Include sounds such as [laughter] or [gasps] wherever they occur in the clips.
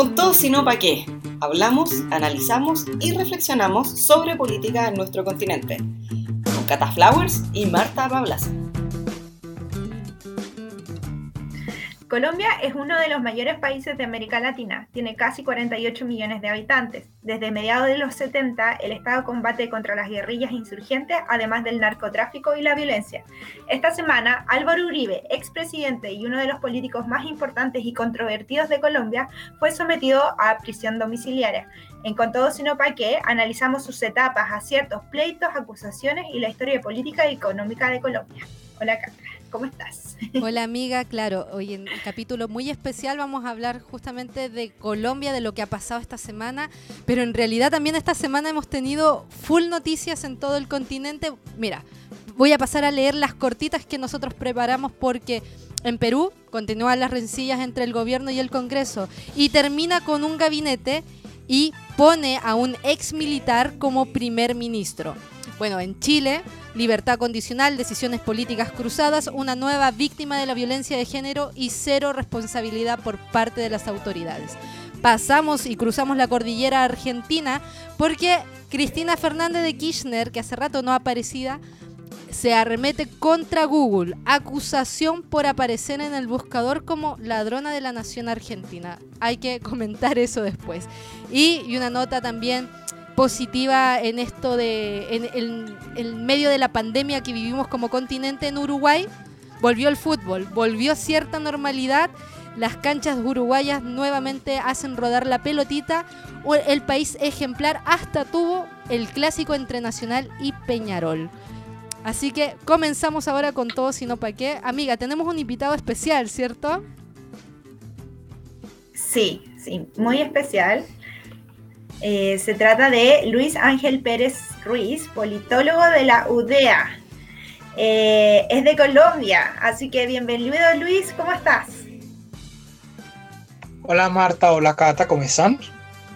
Con todo, si no, ¿para qué? Hablamos, analizamos y reflexionamos sobre política en nuestro continente. Con Cata Flowers y Marta Pablas. Colombia es uno de los mayores países de América Latina, tiene casi 48 millones de habitantes. Desde mediados de los 70, el Estado combate contra las guerrillas insurgentes, además del narcotráfico y la violencia. Esta semana, Álvaro Uribe, expresidente y uno de los políticos más importantes y controvertidos de Colombia, fue sometido a prisión domiciliaria. En Con todo sino pa' qué, analizamos sus etapas, aciertos, pleitos, acusaciones y la historia política y económica de Colombia. Hola, Cata. ¿Cómo estás? [laughs] Hola amiga, claro, hoy en capítulo muy especial vamos a hablar justamente de Colombia, de lo que ha pasado esta semana, pero en realidad también esta semana hemos tenido full noticias en todo el continente. Mira, voy a pasar a leer las cortitas que nosotros preparamos porque en Perú continúan las rencillas entre el gobierno y el Congreso y termina con un gabinete y pone a un ex militar como primer ministro. Bueno, en Chile libertad condicional, decisiones políticas cruzadas, una nueva víctima de la violencia de género y cero responsabilidad por parte de las autoridades. Pasamos y cruzamos la cordillera argentina porque Cristina Fernández de Kirchner, que hace rato no aparecida, se arremete contra Google, acusación por aparecer en el buscador como ladrona de la nación argentina. Hay que comentar eso después. Y, una nota también positiva en esto de, en, el medio de la pandemia que vivimos como continente en Uruguay, volvió el fútbol, volvió cierta normalidad, las canchas uruguayas nuevamente hacen rodar la pelotita, el país ejemplar hasta tuvo el clásico entre Nacional y Peñarol. Así que comenzamos ahora con todo, si no para qué. Amiga, tenemos un invitado especial, ¿cierto? Sí, sí, muy especial. Eh, se trata de Luis Ángel Pérez Ruiz, politólogo de la UDEA. Eh, es de Colombia, así que bienvenido Luis, ¿cómo estás? Hola Marta, hola Cata, ¿cómo están?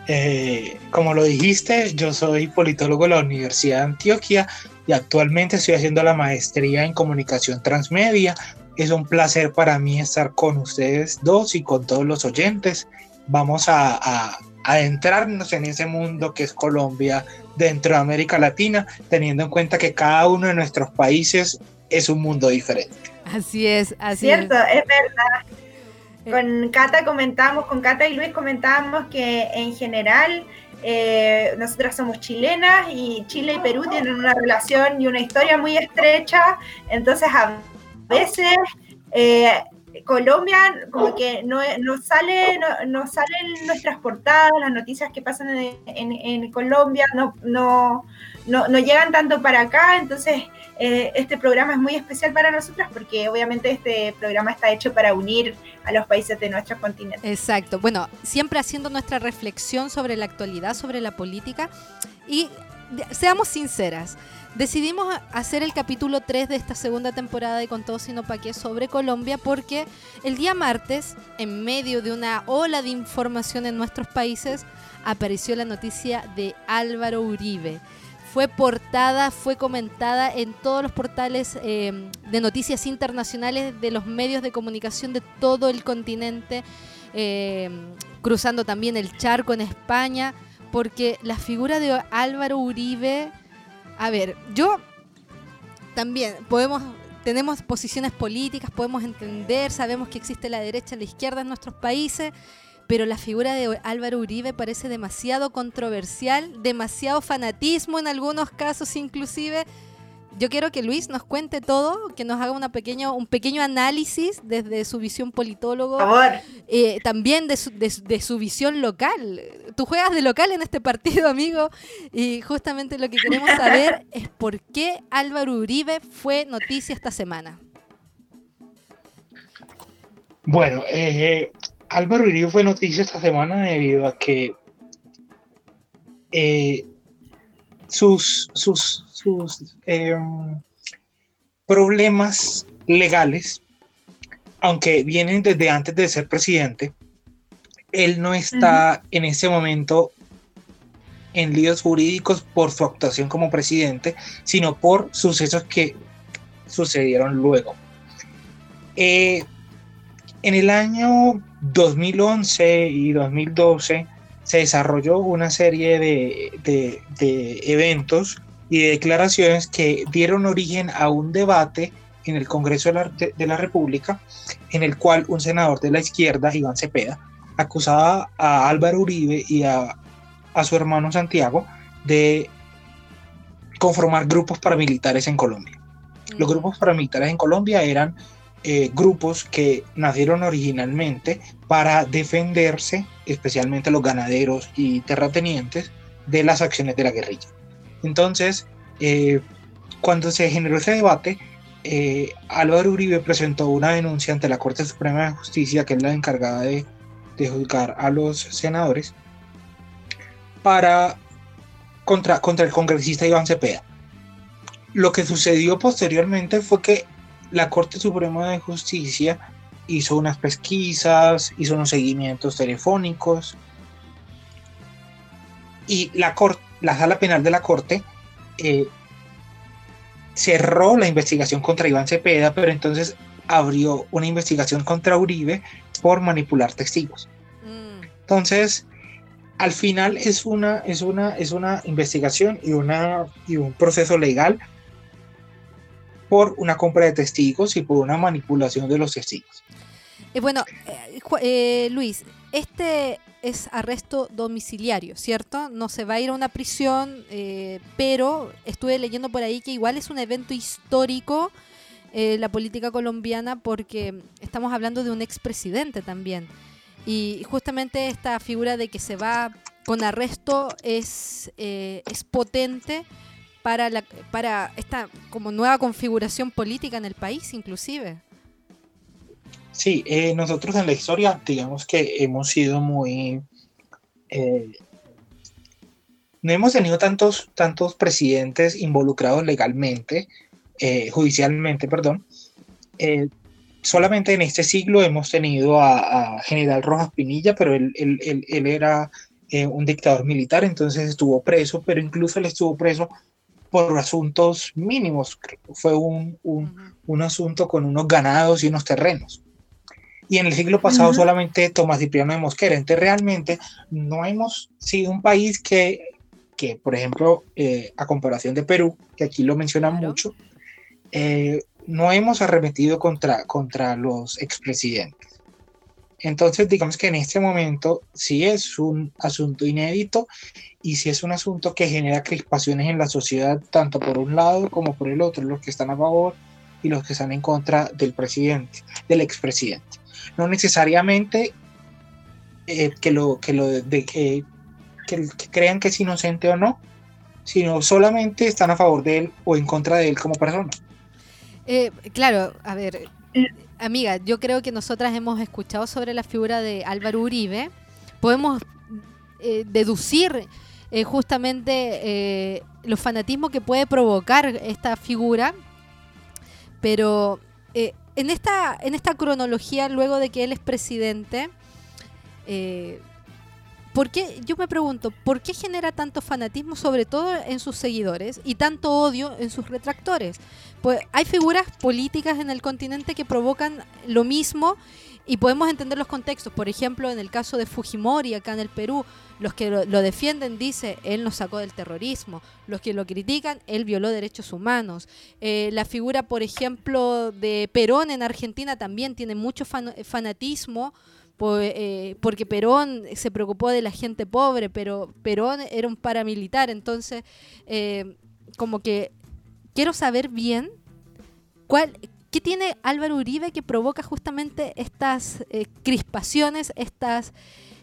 Eh, como lo dijiste, yo soy politólogo de la Universidad de Antioquia y actualmente estoy haciendo la maestría en comunicación transmedia. Es un placer para mí estar con ustedes dos y con todos los oyentes. Vamos a adentrarnos en ese mundo que es Colombia dentro de América Latina, teniendo en cuenta que cada uno de nuestros países es un mundo diferente. Así es, así Cierto, es. verdad. Eh. Con Cata comentamos, con Cata y Luis comentábamos que en general eh, nosotras somos chilenas y Chile y Perú tienen una relación y una historia muy estrecha, entonces a veces eh, Colombia como que no, no sale no, salen nuestras portadas, las noticias que pasan en, Colombia no, no, no, llegan tanto para acá, entonces eh, este programa es muy especial para nosotras porque obviamente este programa está hecho para unir a los países de nuestro continente. Exacto, bueno, siempre haciendo nuestra reflexión sobre la actualidad, sobre la política y seamos sinceras, Decidimos hacer el capítulo 3 de esta segunda temporada de Con todo sino pa' qué sobre Colombia porque el día martes, en medio de una ola de información en nuestros países, apareció la noticia de Álvaro Uribe. Fue portada, fue comentada en todos los portales em, de noticias internacionales de los medios de comunicación de todo el continente, em, cruzando también el charco en España, porque la figura de Álvaro Uribe a ver, yo también podemos tenemos posiciones políticas, podemos entender, sabemos que existe la derecha y la izquierda en nuestros países, pero la figura de Álvaro Uribe parece demasiado controversial, demasiado fanatismo en algunos casos inclusive, yo quiero que Luis nos cuente todo, que nos haga una pequeño, un pequeño análisis desde su visión politólogo, eh, también de su, de, su, visión local. Tú juegas de local en este partido, amigo, y justamente lo que queremos [laughs] saber es por qué Álvaro Uribe fue noticia esta semana. Bueno, eh, Álvaro Uribe fue noticia esta semana debido a que eh, sus, sus sus em, problemas legales, aunque vienen desde antes de ser presidente, él no está en ese momento en líos jurídicos por su actuación como presidente, sino por sucesos que sucedieron luego. Eh, En el año 2011 y 2012 se desarrolló una serie de, eventos y de declaraciones que dieron origen a un debate en el Congreso de la, de la, República, en el cual un senador de la izquierda, Iván Cepeda, acusaba a Álvaro Uribe y a, a su hermano Santiago de conformar grupos paramilitares en Colombia. Los grupos paramilitares en Colombia eran eh, grupos que nacieron originalmente para defenderse, especialmente los ganaderos y terratenientes, de las acciones de la guerrilla. Entonces, eh, cuando se generó ese debate, eh, Álvaro Uribe presentó una denuncia ante la Corte Suprema de Justicia, que es la encargada de, de juzgar a los senadores, para contra, contra el congresista Iván Cepeda. Lo que sucedió posteriormente fue que la Corte Suprema de Justicia hizo unas pesquisas, hizo unos seguimientos telefónicos y la, la sala penal de la Corte eh, cerró la investigación contra Iván Cepeda, pero entonces abrió una investigación contra Uribe por manipular testigos. Mm. Entonces, al final es una, es una, es una investigación y, una, y un proceso legal por una compra de testigos y por una manipulación de los testigos. Eh, bueno, eh, eh, Luis, este es arresto domiciliario, ¿cierto? No se va a ir a una prisión, pero estuve leyendo por ahí que igual es un evento histórico la política colombiana porque estamos hablando de un expresidente también. Y justamente esta figura de que se va con arresto es, es potente para, la, para esta como nueva configuración política en el país, inclusive. Sí, eh, nosotros en la historia, digamos que hemos sido muy... Eh, no hemos tenido tantos, tantos presidentes involucrados legalmente, eh, judicialmente, perdón. solamente en este siglo hemos tenido a, General Rojas Pinilla, pero él, él, él, él era un dictador militar, entonces estuvo preso, pero incluso él estuvo preso por asuntos mínimos. Fue un, un, asunto con unos ganados y unos terrenos. Y en el siglo pasado solamente Tomás Cipriano de Mosquera. Entonces realmente no hemos sido un país que, que por ejemplo, eh, a comparación de Perú, que aquí lo mencionan mucho, eh, no hemos arremetido contra, contra los expresidentes. Entonces, digamos que en este momento sí es un asunto inédito y sí es un asunto que genera crispaciones en la sociedad, tanto por un lado como por el otro, los que están a favor y los que están en contra del presidente, del expresidente. No necesariamente eh, que, lo, que, lo de, que, que, crean que es inocente o no, sino solamente están a favor de él o en contra de él como persona. Eh, claro, a ver, amiga, yo creo que nosotras hemos escuchado sobre la figura de Álvaro Uribe. Podemos eh, deducir eh, justamente eh, los fanatismos que puede provocar esta figura, pero en, esta, en esta cronología, luego de que él es presidente, ¿Por qué, yo me pregunto, ¿por qué genera tanto fanatismo, sobre todo en sus seguidores, y tanto odio en sus retractores? Pues hay figuras políticas en el continente que provocan lo mismo y podemos entender los contextos. Por ejemplo, en el caso de Fujimori, acá en el Perú, los que lo, defienden dice él nos sacó del terrorismo. Los que lo critican, él violó derechos humanos. Eh, la figura, por ejemplo, de Perón en Argentina también tiene mucho fanatismo eh, porque Perón se preocupó de la gente pobre, pero Perón era un paramilitar, entonces eh, como que quiero saber bien cuál, qué tiene Álvaro Uribe que provoca justamente estas eh, crispaciones, estas,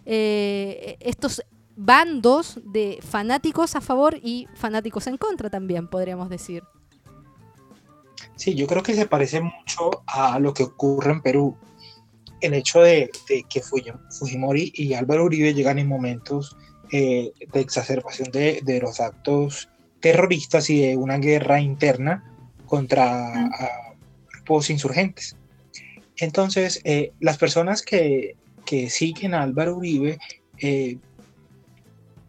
estos bandos de fanáticos a favor y fanáticos en contra también, podríamos decir. Sí, yo creo que se parece mucho a lo que ocurre en Perú el hecho de, que Fujimori y Álvaro Uribe llegan en momentos eh, de exacerbación de, los actos terroristas y de una guerra interna contra grupos insurgentes. Entonces, eh, las personas que, siguen a Álvaro Uribe eh,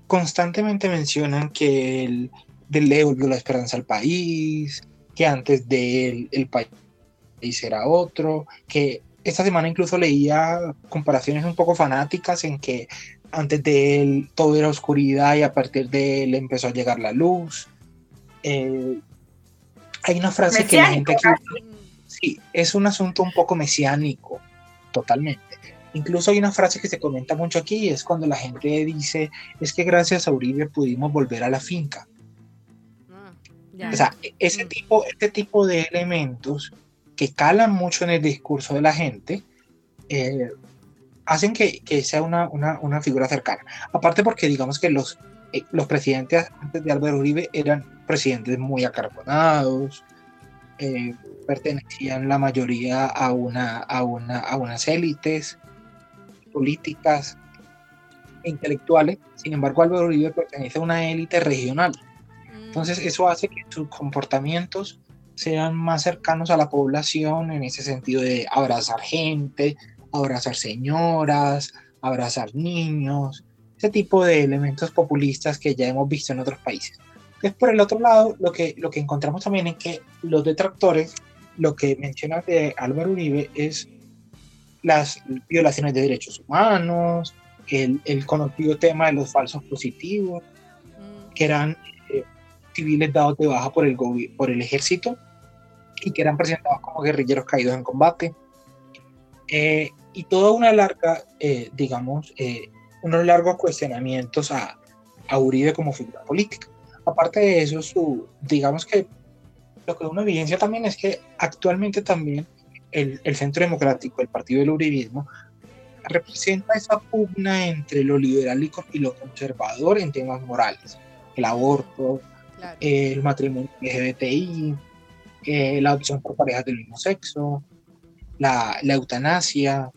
constantemente mencionan que él devolvió la esperanza al país, que antes de él el país era otro, que esta semana incluso leía comparaciones un poco fanáticas en que antes de él todo era oscuridad y a partir de él empezó a llegar la luz. Eh, hay una frase que la gente aquí... Sí, es un asunto un poco mesiánico, totalmente. Incluso hay una frase que se comenta mucho aquí, es cuando la gente dice, es que gracias a Uribe pudimos volver a la finca. Ah, o sea, ese mm. tipo, este tipo de elementos que calan mucho en el discurso de la gente, eh, hacen que, que sea una, una, una, figura cercana. Aparte porque digamos que los, eh, los presidentes antes de Álvaro Uribe eran presidentes muy acarbonados, eh, pertenecían la mayoría a, una, a, una, a unas élites políticas e intelectuales. Sin embargo, Álvaro Uribe pertenece a una élite regional. Mm. Entonces, eso hace que sus comportamientos sean más cercanos a la población en ese sentido de abrazar gente, abrazar señoras, abrazar niños, ese tipo de elementos populistas que ya hemos visto en otros países. Entonces, por el otro lado, lo que, lo que encontramos también es que los detractores, lo que menciona de Álvaro Uribe es las violaciones de derechos humanos, el, el conocido tema de los falsos positivos, mm. que eran eh, civiles dados de baja por el, por el ejército y que eran presentados como guerrilleros caídos en combate. Eh, y toda una larga, eh, digamos, eh, unos largos cuestionamientos a, a, Uribe como figura política. Aparte de eso, su, digamos que lo que uno evidencia también es que actualmente también el, el Centro Democrático, el partido del Uribismo, representa esa pugna entre lo liberal y, lo conservador en temas morales. El aborto, el matrimonio LGBTI, la opción por parejas del mismo sexo, la, eutanasia,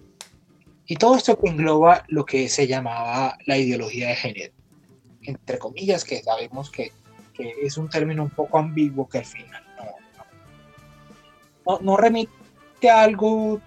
y todo esto que engloba lo que se llamaba la ideología de género, entre comillas, que sabemos que, que es un término un poco ambiguo que al final no, no, remite algo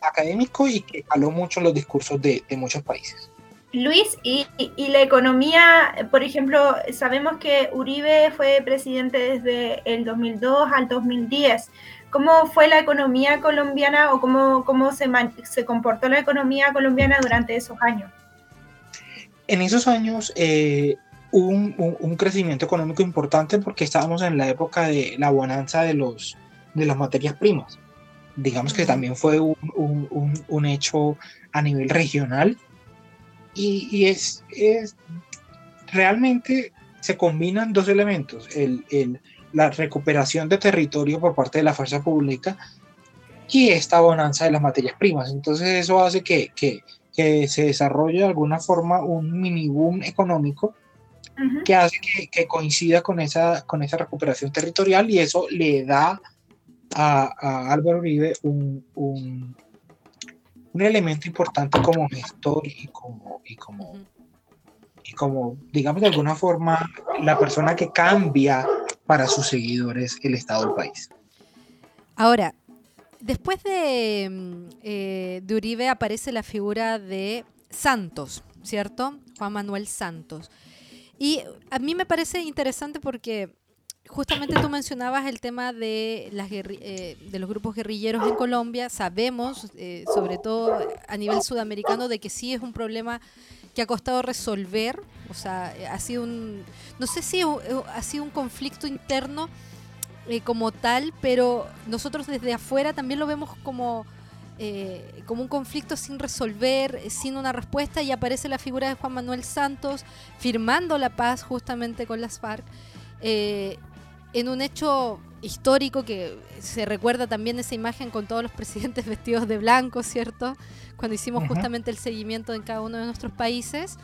académico y que caló mucho los discursos de, muchos países. Luis, y, la economía, por ejemplo, sabemos que Uribe fue presidente desde el 2002 al 2010. ¿Cómo fue la economía colombiana o cómo, cómo se, se comportó la economía colombiana durante esos años? En esos años eh, hubo un, un, crecimiento económico importante porque estábamos en la época de la bonanza de, los, de las materias primas digamos que también fue un, un, un hecho a nivel regional y, y es, es, realmente se combinan dos elementos, el, el, la recuperación de territorio por parte de la fuerza pública y esta bonanza de las materias primas. Entonces eso hace que, que, que se desarrolle de alguna forma un mini boom económico que hace que, que, coincida con esa, con esa recuperación territorial y eso le da a, Álvaro Uribe un, un, elemento importante como gestor y como, y como, y como, digamos de alguna forma, la persona que cambia para sus seguidores el estado del país. Ahora, después de, mm, eh, de Uribe aparece la figura de Santos, ¿cierto? Juan Manuel Santos. Y a mí me parece interesante porque justamente tú mencionabas el tema de, las eh, de los grupos guerrilleros en Colombia. Sabemos, eh, sobre todo a nivel sudamericano, de que sí es un problema que ha costado resolver. O sea, ha sido un, no sé si ha sido un conflicto interno eh, como tal, pero nosotros desde afuera también lo vemos como, como un conflicto sin resolver, sin una respuesta, y aparece la figura de Juan Manuel Santos firmando la paz justamente con las FARC en un hecho histórico que se recuerda también esa imagen con todos los presidentes [laughs] vestidos de blanco, ¿cierto? Cuando hicimos justamente el seguimiento en cada uno de nuestros países.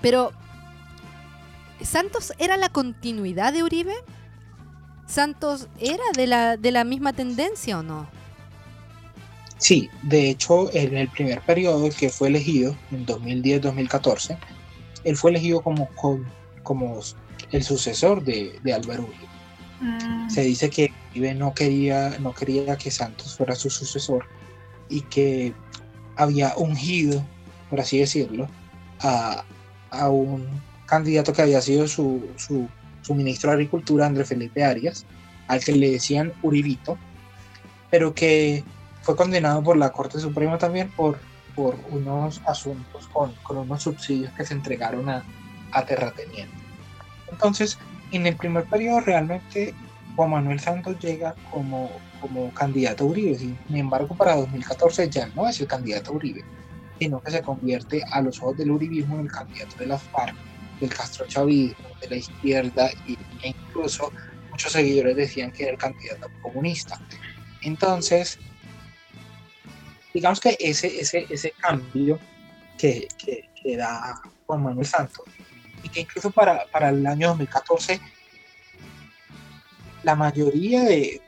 Pero, ¿Santos era la continuidad de Uribe? ¿Santos era de la, de la misma tendencia o no? Sí, de hecho, en el primer periodo que fue elegido, en 2010-2014, él fue elegido como, como el sucesor de, de Álvaro Uribe. Mm. Se dice que Uribe no quería, no quería que Santos fuera su sucesor y que había ungido, por así decirlo, a, a un candidato que había sido su, su, su, ministro de Agricultura, Andrés Felipe Arias, al que le decían Uribito, pero que fue condenado por la Corte Suprema también por, por unos asuntos con, con unos subsidios que se entregaron a, a terratenientes. Entonces, en el primer periodo realmente Juan Manuel Santos llega como, como candidato a Uribe, sin embargo para 2014 ya no es el candidato a Uribe, sino que se convierte a los ojos del uribismo en el candidato de las FARC, del castrochavismo, de la izquierda e incluso muchos seguidores decían que era el candidato comunista. Entonces, digamos que ese, ese, ese cambio que, que, da Juan Manuel Santos y que incluso para, para el año 2014 la mayoría de,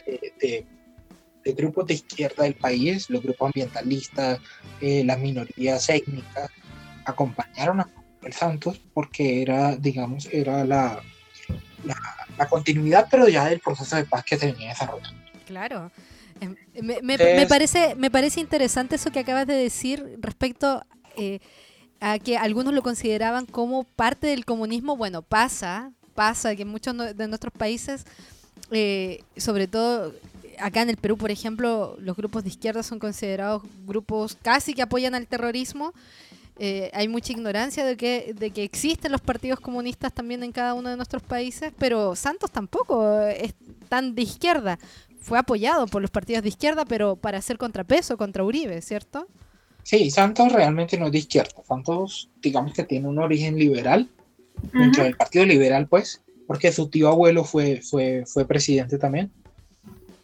grupos de izquierda del país, los grupos ambientalistas, eh, las minorías étnicas, acompañaron a Manuel Santos porque era, digamos, era la, la, continuidad, pero ya del proceso de paz que se venía desarrollando. Claro. Em, me, me, parece, me parece interesante eso que acabas de decir respecto eh, a que algunos lo consideraban como parte del comunismo. Bueno, pasa, pasa que en muchos de nuestros países, eh, sobre todo acá en el Perú, por ejemplo, los grupos de izquierda son considerados grupos casi que apoyan al terrorismo. Eh, hay mucha ignorancia de que, de que existen los partidos comunistas también en cada uno de nuestros países, pero Santos tampoco es tan de izquierda. Fue apoyado por los partidos de izquierda, pero para hacer contrapeso contra Uribe, ¿cierto? Sí, Santos realmente no es de izquierda. Santos, digamos que tiene un origen liberal, dentro del Partido Liberal, pues, porque su tío abuelo fue, fue, fue presidente también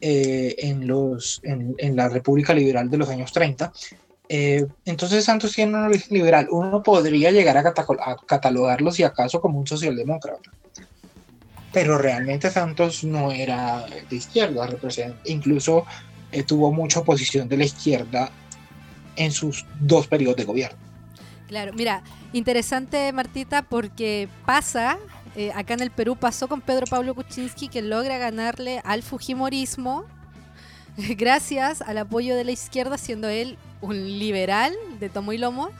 eh, en, los, en, la República Liberal de los años 30. Eh, entonces Santos tiene un origen liberal. Uno podría llegar a, a catalogarlo, si acaso, como un socialdemócrata. Pero realmente Santos no era de izquierda, incluso eh, tuvo mucha oposición de la izquierda en sus dos periodos de gobierno. Claro, mira, interesante Martita porque pasa, eh, acá en el Perú pasó con Pedro Pablo Kuczynski que logra ganarle al Fujimorismo [laughs] gracias al apoyo de la izquierda, siendo él un liberal de tomo y lomo.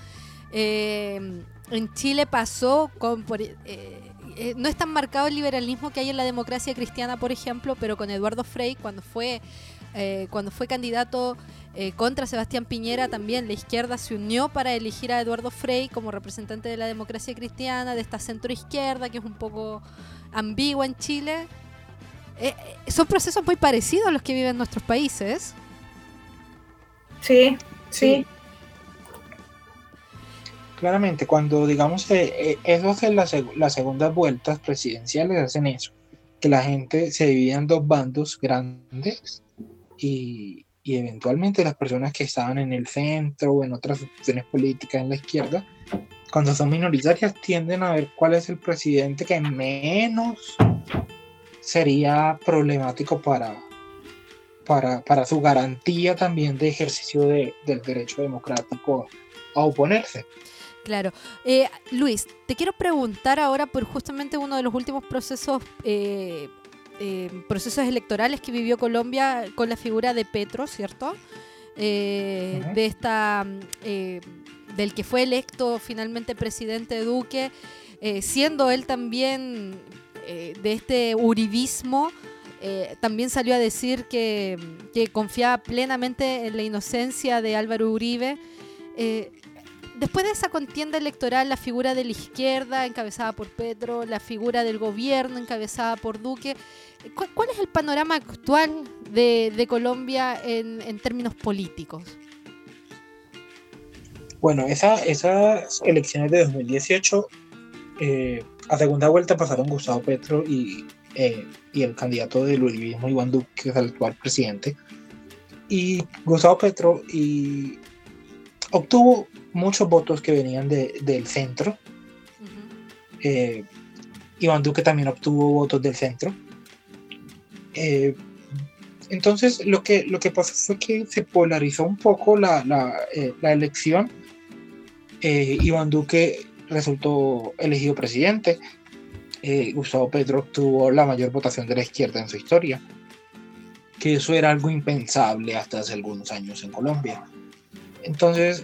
Eh, en Chile pasó con... Eh, no es tan marcado el liberalismo que hay en la democracia cristiana, por ejemplo, pero con Eduardo Frei, cuando fue, cuando fue candidato eh, contra Sebastián Piñera también la izquierda se unió para elegir a Eduardo Frei como representante de la democracia cristiana, de esta centro izquierda que es un poco ambigua en Chile. Eh, eh, son procesos muy parecidos a los que viven nuestros países. Sí, sí. Claramente, cuando digamos eh, eso es las, las segundas vueltas presidenciales hacen eso, que la gente se divide en dos bandos grandes y, y eventualmente las personas que estaban en el centro o en otras opciones políticas en la izquierda, cuando son minoritarias tienden a ver cuál es el presidente que menos sería problemático para, para, para su garantía también de ejercicio de, del derecho democrático a oponerse. Claro. Eh, Luis, te quiero preguntar ahora por justamente uno de los últimos procesos eh, eh, procesos electorales que vivió Colombia con la figura de Petro, ¿cierto? Eh, de esta eh, del que fue electo finalmente presidente Duque, siendo él también de este uribismo, también salió a decir que, que, confiaba plenamente en la inocencia de Álvaro Uribe. después de esa contienda electoral, la figura de la izquierda encabezada por Petro, la figura del gobierno encabezada por Duque, ¿Cuál, es el panorama actual de, Colombia en, términos políticos? Bueno, esas elecciones de 2018, eh, a segunda vuelta pasaron Gustavo Petro y, eh, y el candidato del uribismo, Iván Duque, que es el actual presidente. Y Gustavo Petro y obtuvo muchos votos que venían del centro. Eh, Iván Duque también obtuvo votos del centro. Eh, entonces, lo que, lo que pasó fue que se polarizó un poco la, la, eh, elección. Eh, Iván Duque resultó elegido presidente. Gustavo Petro obtuvo la mayor votación de la izquierda en su historia. Que eso era algo impensable hasta hace algunos años en Colombia. Entonces,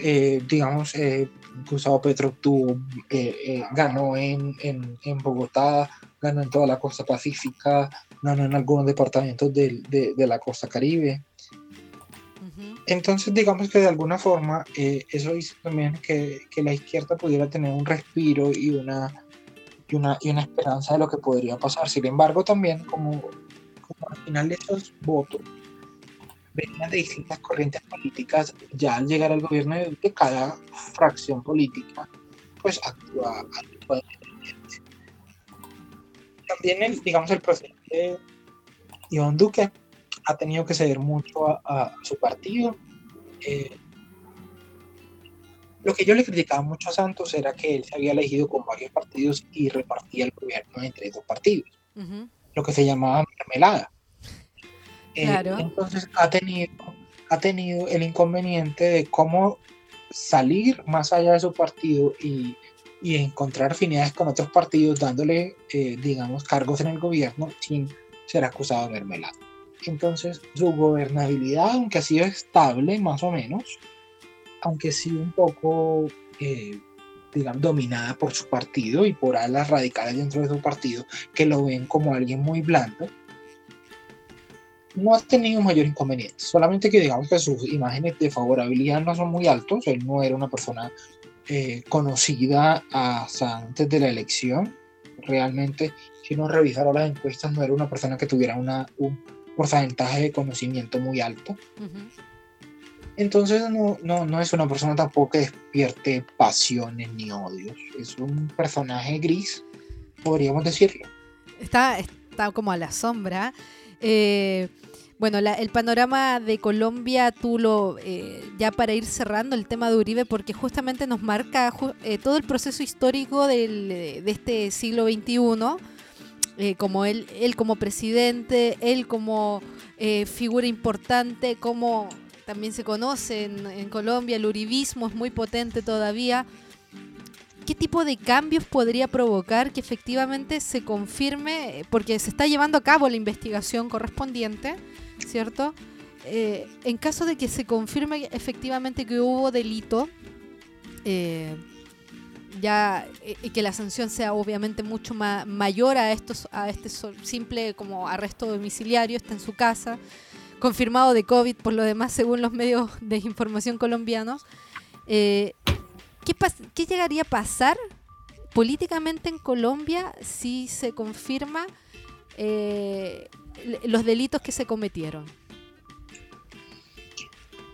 digamos, Gustavo Petro obtuvo, ganó en, en, en Bogotá, ganó en toda la costa pacífica, ganó en algunos departamentos de, de, la costa caribe. Entonces, digamos que de alguna forma eh, eso hizo también que, que, la izquierda pudiera tener un respiro y una, y una, y una esperanza de lo que podría pasar. Sin embargo, también como, como al final de esos votos venían de distintas corrientes políticas, ya al llegar al gobierno de cada fracción política pues actúa, actúa También el, digamos, el Iván Duque ha tenido que ceder mucho a, su partido. Eh, lo que yo le criticaba mucho a Santos era que él se había elegido con varios partidos y repartía el gobierno entre dos partidos, lo que se llamaba mermelada. Eh, entonces ha tenido, ha tenido el inconveniente de cómo salir más allá de su partido y, y encontrar afinidades con otros partidos, dándole, eh, digamos, cargos en el gobierno sin ser acusado de mermelada. Entonces, su gobernabilidad, aunque ha sido estable, más o menos, aunque sí un poco, eh, digamos, dominada por su partido y por alas radicales dentro de su partido, que lo ven como alguien muy blando, no ha tenido mayor inconveniente. Solamente que digamos que sus imágenes de favorabilidad no son muy altos. Él no era una persona eh, conocida hasta antes de la elección. Realmente, si uno revisara las encuestas, no era una persona que tuviera una, un porcentaje de conocimiento muy alto. Entonces no, no, no, es una persona tampoco que despierte pasiones ni odios. Es un personaje gris, podríamos decirlo. Está, está como a la sombra. Eh, bueno, el panorama de Colombia, tú lo, eh, ya para ir cerrando el tema de Uribe, porque justamente nos marca eh, todo el proceso histórico del, de este siglo XXI eh, como él, él como presidente, él como eh, figura importante, como también se conoce en, Colombia, el uribismo es muy potente todavía. ¿Qué tipo de cambios podría provocar que efectivamente se confirme, porque se está llevando a cabo la investigación correspondiente, ¿cierto? Eh, en caso de que se confirme efectivamente que hubo delito, ya eh, que la sanción sea obviamente mucho más mayor a estos a este simple como arresto domiciliario está en su casa confirmado de covid por lo demás según los medios de información colombianos eh, ¿qué, ¿qué llegaría a pasar políticamente en Colombia si se confirma eh, los delitos que se cometieron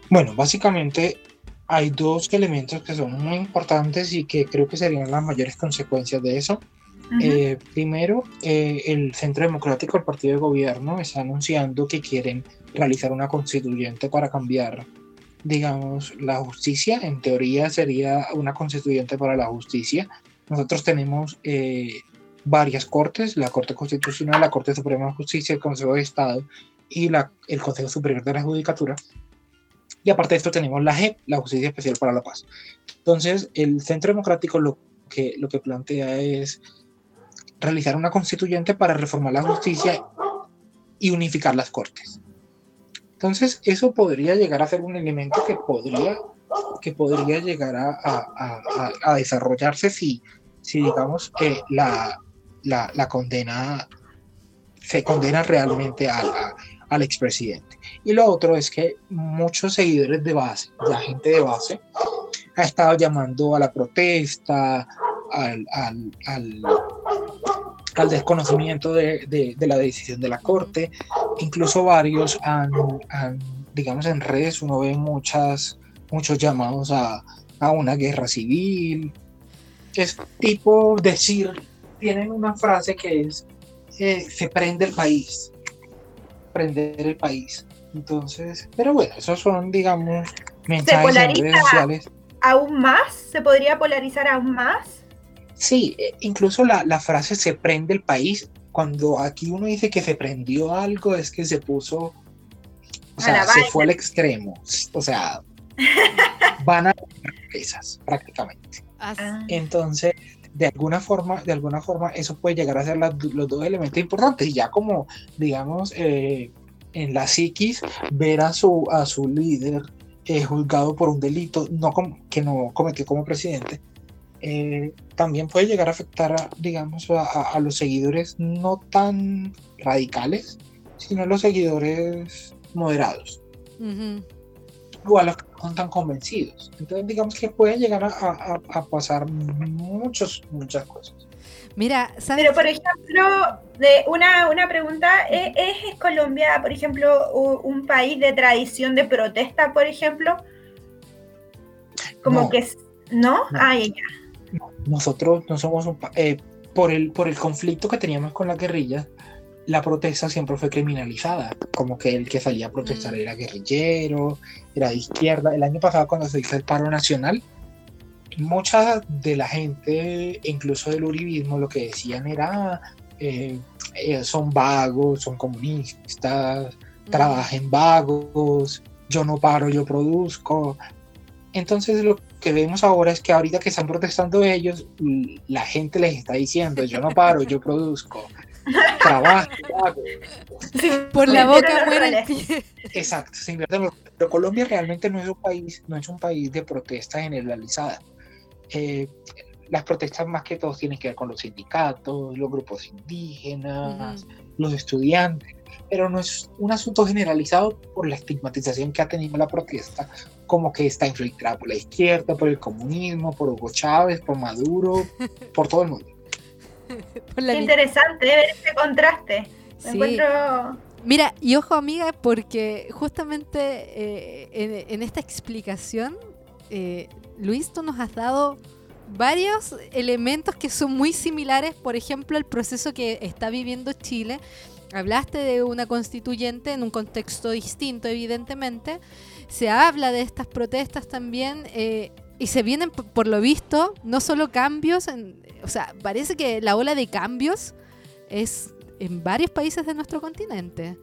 bueno básicamente hay dos elementos que son muy importantes y que creo que serían las mayores consecuencias de eso. Eh, primero, eh, el Centro Democrático, el partido de gobierno, está anunciando que quieren realizar una constituyente para cambiar, digamos, la justicia. En teoría sería una constituyente para la justicia. Nosotros tenemos eh, varias cortes, la Corte Constitucional, la Corte Suprema de Justicia, el Consejo de Estado y la, el Consejo Superior de la Judicatura y aparte de esto tenemos la JEP, la Justicia Especial para la Paz. Entonces, el Centro Democrático lo que, lo que plantea es realizar una constituyente para reformar la justicia y unificar las cortes. Entonces, eso podría llegar a ser un elemento que podría, que podría llegar a, a, a, desarrollarse si, si digamos, que la, la, condena se condena realmente al expresidente. Y lo otro es que muchos seguidores de base, la gente de base, ha estado llamando a la protesta, al, al, desconocimiento de, de, la decisión de la Corte. Incluso varios han, digamos, en redes uno ve muchas, muchos llamados a, a una guerra civil. Es tipo decir, tienen una frase que es, eh, se prende el país prender el país. Entonces, pero bueno, esos son, digamos, mensajes ¿Se redes sociales. ¿Aún más? ¿Se podría polarizar aún más? Sí, e, incluso la, la, frase se prende el país, cuando aquí uno dice que se prendió algo, es que se puso, o sea, se fue al extremo. O sea, [laughs] van a esas prácticamente. Ah. Entonces, de alguna forma, de alguna forma, eso puede llegar a ser los dos elementos importantes. Y ya como, digamos, eh, en la psiquis, ver a su, a su líder eh, juzgado por un delito no que no cometió como presidente, eh, también puede llegar a afectar, a, digamos, a, los seguidores no tan radicales, sino a los seguidores moderados. o a los que no están convencidos. Entonces, digamos que puede llegar a, a, pasar muchos, muchas cosas. Mira, Pero, por ejemplo, de una, una pregunta, ¿es, ¿es, Colombia, por ejemplo, un país de tradición de protesta, por ejemplo? Como que... ¿No? Ah, ya. Nosotros no somos un... Eh, por, el, por el conflicto que teníamos con la guerrilla, la protesta siempre fue criminalizada, como que el que salía a protestar mm. era guerrillero, era de izquierda. El año pasado cuando se hizo el paro nacional, mucha de la gente, incluso del uribismo, lo que decían era, eh, eh, son vagos, son comunistas, mm. trabajen vagos, yo no paro, yo produzco. Entonces lo que vemos ahora es que ahorita que están protestando ellos, la gente les está diciendo, yo no paro, yo [laughs] produzco trabajo, por la boca muere [laughs] Exacto, pero Colombia realmente no es un país, no es un país de protesta generalizada. Eh, las protestas más que todo tienen que ver con los sindicatos, los grupos indígenas, los estudiantes, pero no es un asunto generalizado por la estigmatización que ha tenido la protesta, como que está infiltrada por la izquierda, por el comunismo, por Hugo Chávez, por Maduro, [laughs] por todo el mundo. [laughs] Qué interesante ver ese contraste. encuentro... Mira, y ojo amiga, porque justamente eh, en, esta explicación, eh, Luis, tú nos has dado varios elementos que son muy similares, por ejemplo, el proceso que está viviendo Chile. Hablaste de una constituyente en un contexto distinto, evidentemente. Se habla de estas protestas también eh, y se vienen, por lo visto, no solo cambios o sea, parece que la ola de cambios es en varios países de nuestro continente.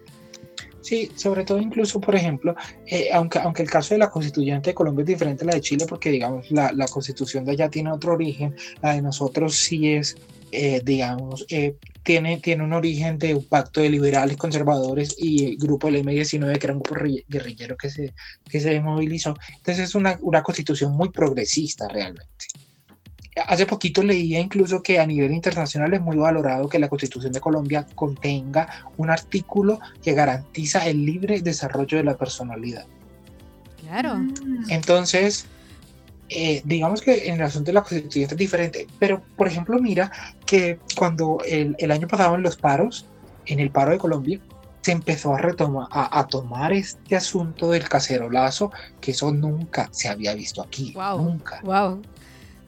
Sí, sobre todo incluso, por ejemplo, eh, aunque, aunque el caso de la constituyente de Colombia es diferente a la de Chile, porque digamos, la, la constitución de allá tiene otro origen, la de nosotros sí es, eh, digamos, eh, tiene, tiene un origen de un pacto de liberales, conservadores y el grupo del M19, que era un grupo guerrillero que se, que se movilizó. Entonces es una, una constitución muy progresista realmente. Hace poquito leía incluso que a nivel internacional es muy valorado que la Constitución de Colombia contenga un artículo que garantiza el libre desarrollo de la personalidad. Claro. Mm. Entonces, eh, digamos que en el asunto de la Constitución es diferente, pero por ejemplo mira que cuando el, el año pasado en los paros, en el paro de Colombia, se empezó a retomar, a, a, tomar este asunto del cacerolazo, que eso nunca se había visto aquí, nunca. Wow.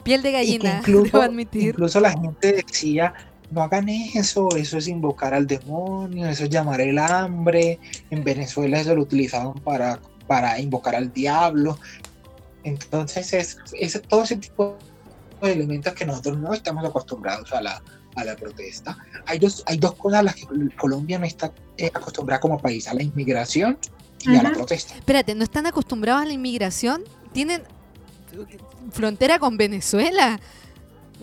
Piel de gallina, [laughs] incluso, debo admitir. Incluso la gente decía, no hagan eso, eso es invocar al demonio, eso es llamar el hambre. En Venezuela eso lo utilizaban para, para invocar al diablo. Entonces es, es todo ese tipo de elementos que nosotros no estamos acostumbrados a la, a la protesta. Hay dos, hay dos cosas a las que Colombia no está eh, acostumbrada como país, a la inmigración y a la protesta. Espérate, ¿no están acostumbrados a la inmigración? Tienen frontera con Venezuela.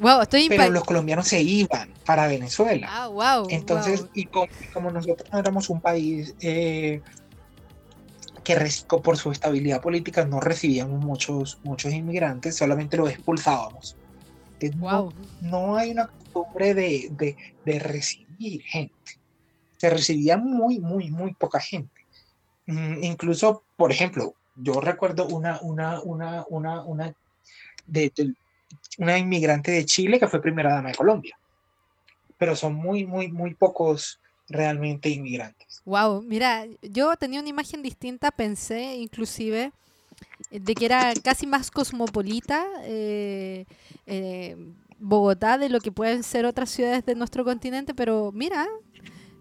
Wow, estoy Pero los colombianos se iban para Venezuela. Ah, wow. Entonces, y como, nosotros no éramos un país eh, que por su estabilidad política no recibíamos muchos, muchos inmigrantes, solamente los expulsábamos. wow. no, hay una costumbre de, de, recibir gente. Se recibía muy, muy, muy poca gente. Mm, incluso, por ejemplo, yo recuerdo una, una, una, una, una de, una inmigrante de Chile que fue primera dama de Colombia. Pero son muy, muy, muy pocos realmente inmigrantes. Wow, mira, yo tenía una imagen distinta, pensé inclusive de que era casi más cosmopolita eh, eh, Bogotá de lo que pueden ser otras ciudades de nuestro continente, pero mira,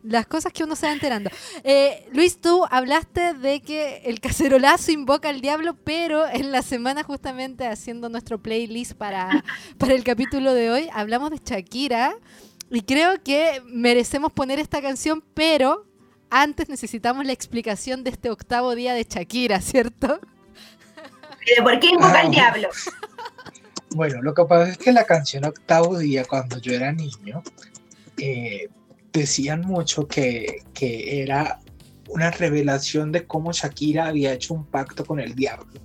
las cosas que uno se va enterando. Eh, Luis, tú hablaste de que el cacerolazo invoca al diablo, pero en la semana justamente haciendo nuestro playlist para, para el capítulo de hoy, hablamos de Shakira y creo que merecemos poner esta canción, pero antes necesitamos la explicación de este octavo día de Shakira, ¿cierto? ¿De por qué invoca al ah, diablo? Bueno, lo que pasa es que la canción Octavo Día, cuando yo era niño, eh, decían mucho que, que era una revelación de cómo Shakira había hecho un pacto con el diablo.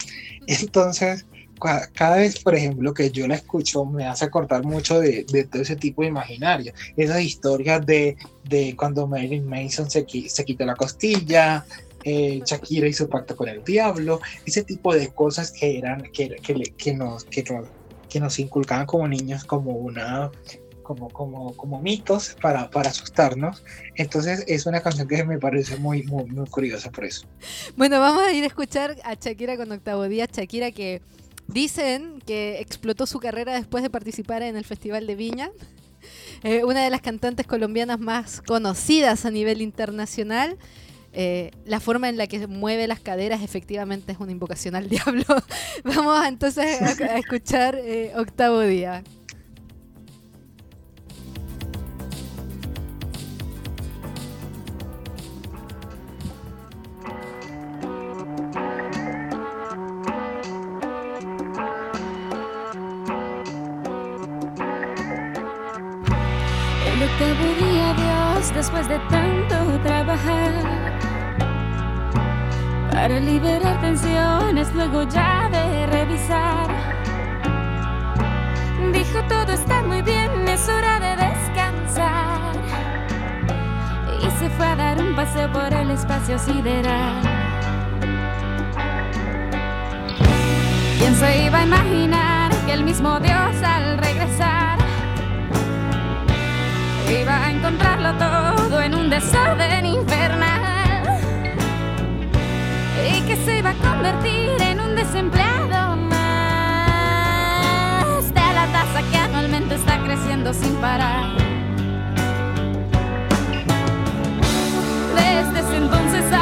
Entonces, cada vez, por ejemplo, que yo la escucho, me hace acordar mucho de, de todo ese tipo de imaginario. Esas historias de, de cuando Marilyn Manson se, se quitó la costilla, eh, Shakira hizo pacto con el diablo, ese tipo de cosas que eran, que, que, nos, que, que nos inculcaban como niños como una como, como, como mitos para, para asustarnos. Entonces es una canción que me parece muy, muy, muy curiosa por eso. Bueno, vamos a ir a escuchar a Shakira con Octavo Día. Shakira que dicen que explotó su carrera después de participar en el Festival de Viña. [laughs] Eh, una de las cantantes colombianas más conocidas a nivel internacional. Eh, la forma en la que mueve las caderas efectivamente es una invocación al [laughs] diablo. Vamos entonces a, escuchar eh, Octavo Día. Octavo día, Dios, después de tanto trabajar para liberar tensiones, luego ya de revisar. Dijo todo está muy bien, es hora de descansar. Y se fue a dar un paseo por el espacio sideral. ¿Quién se iba a imaginar que el mismo Dios al regresar iba a encontrarlo todo en un desorden infernal? y que se iba a convertir en un desempleado más de la tasa que anualmente está creciendo sin parar. Desde ese entonces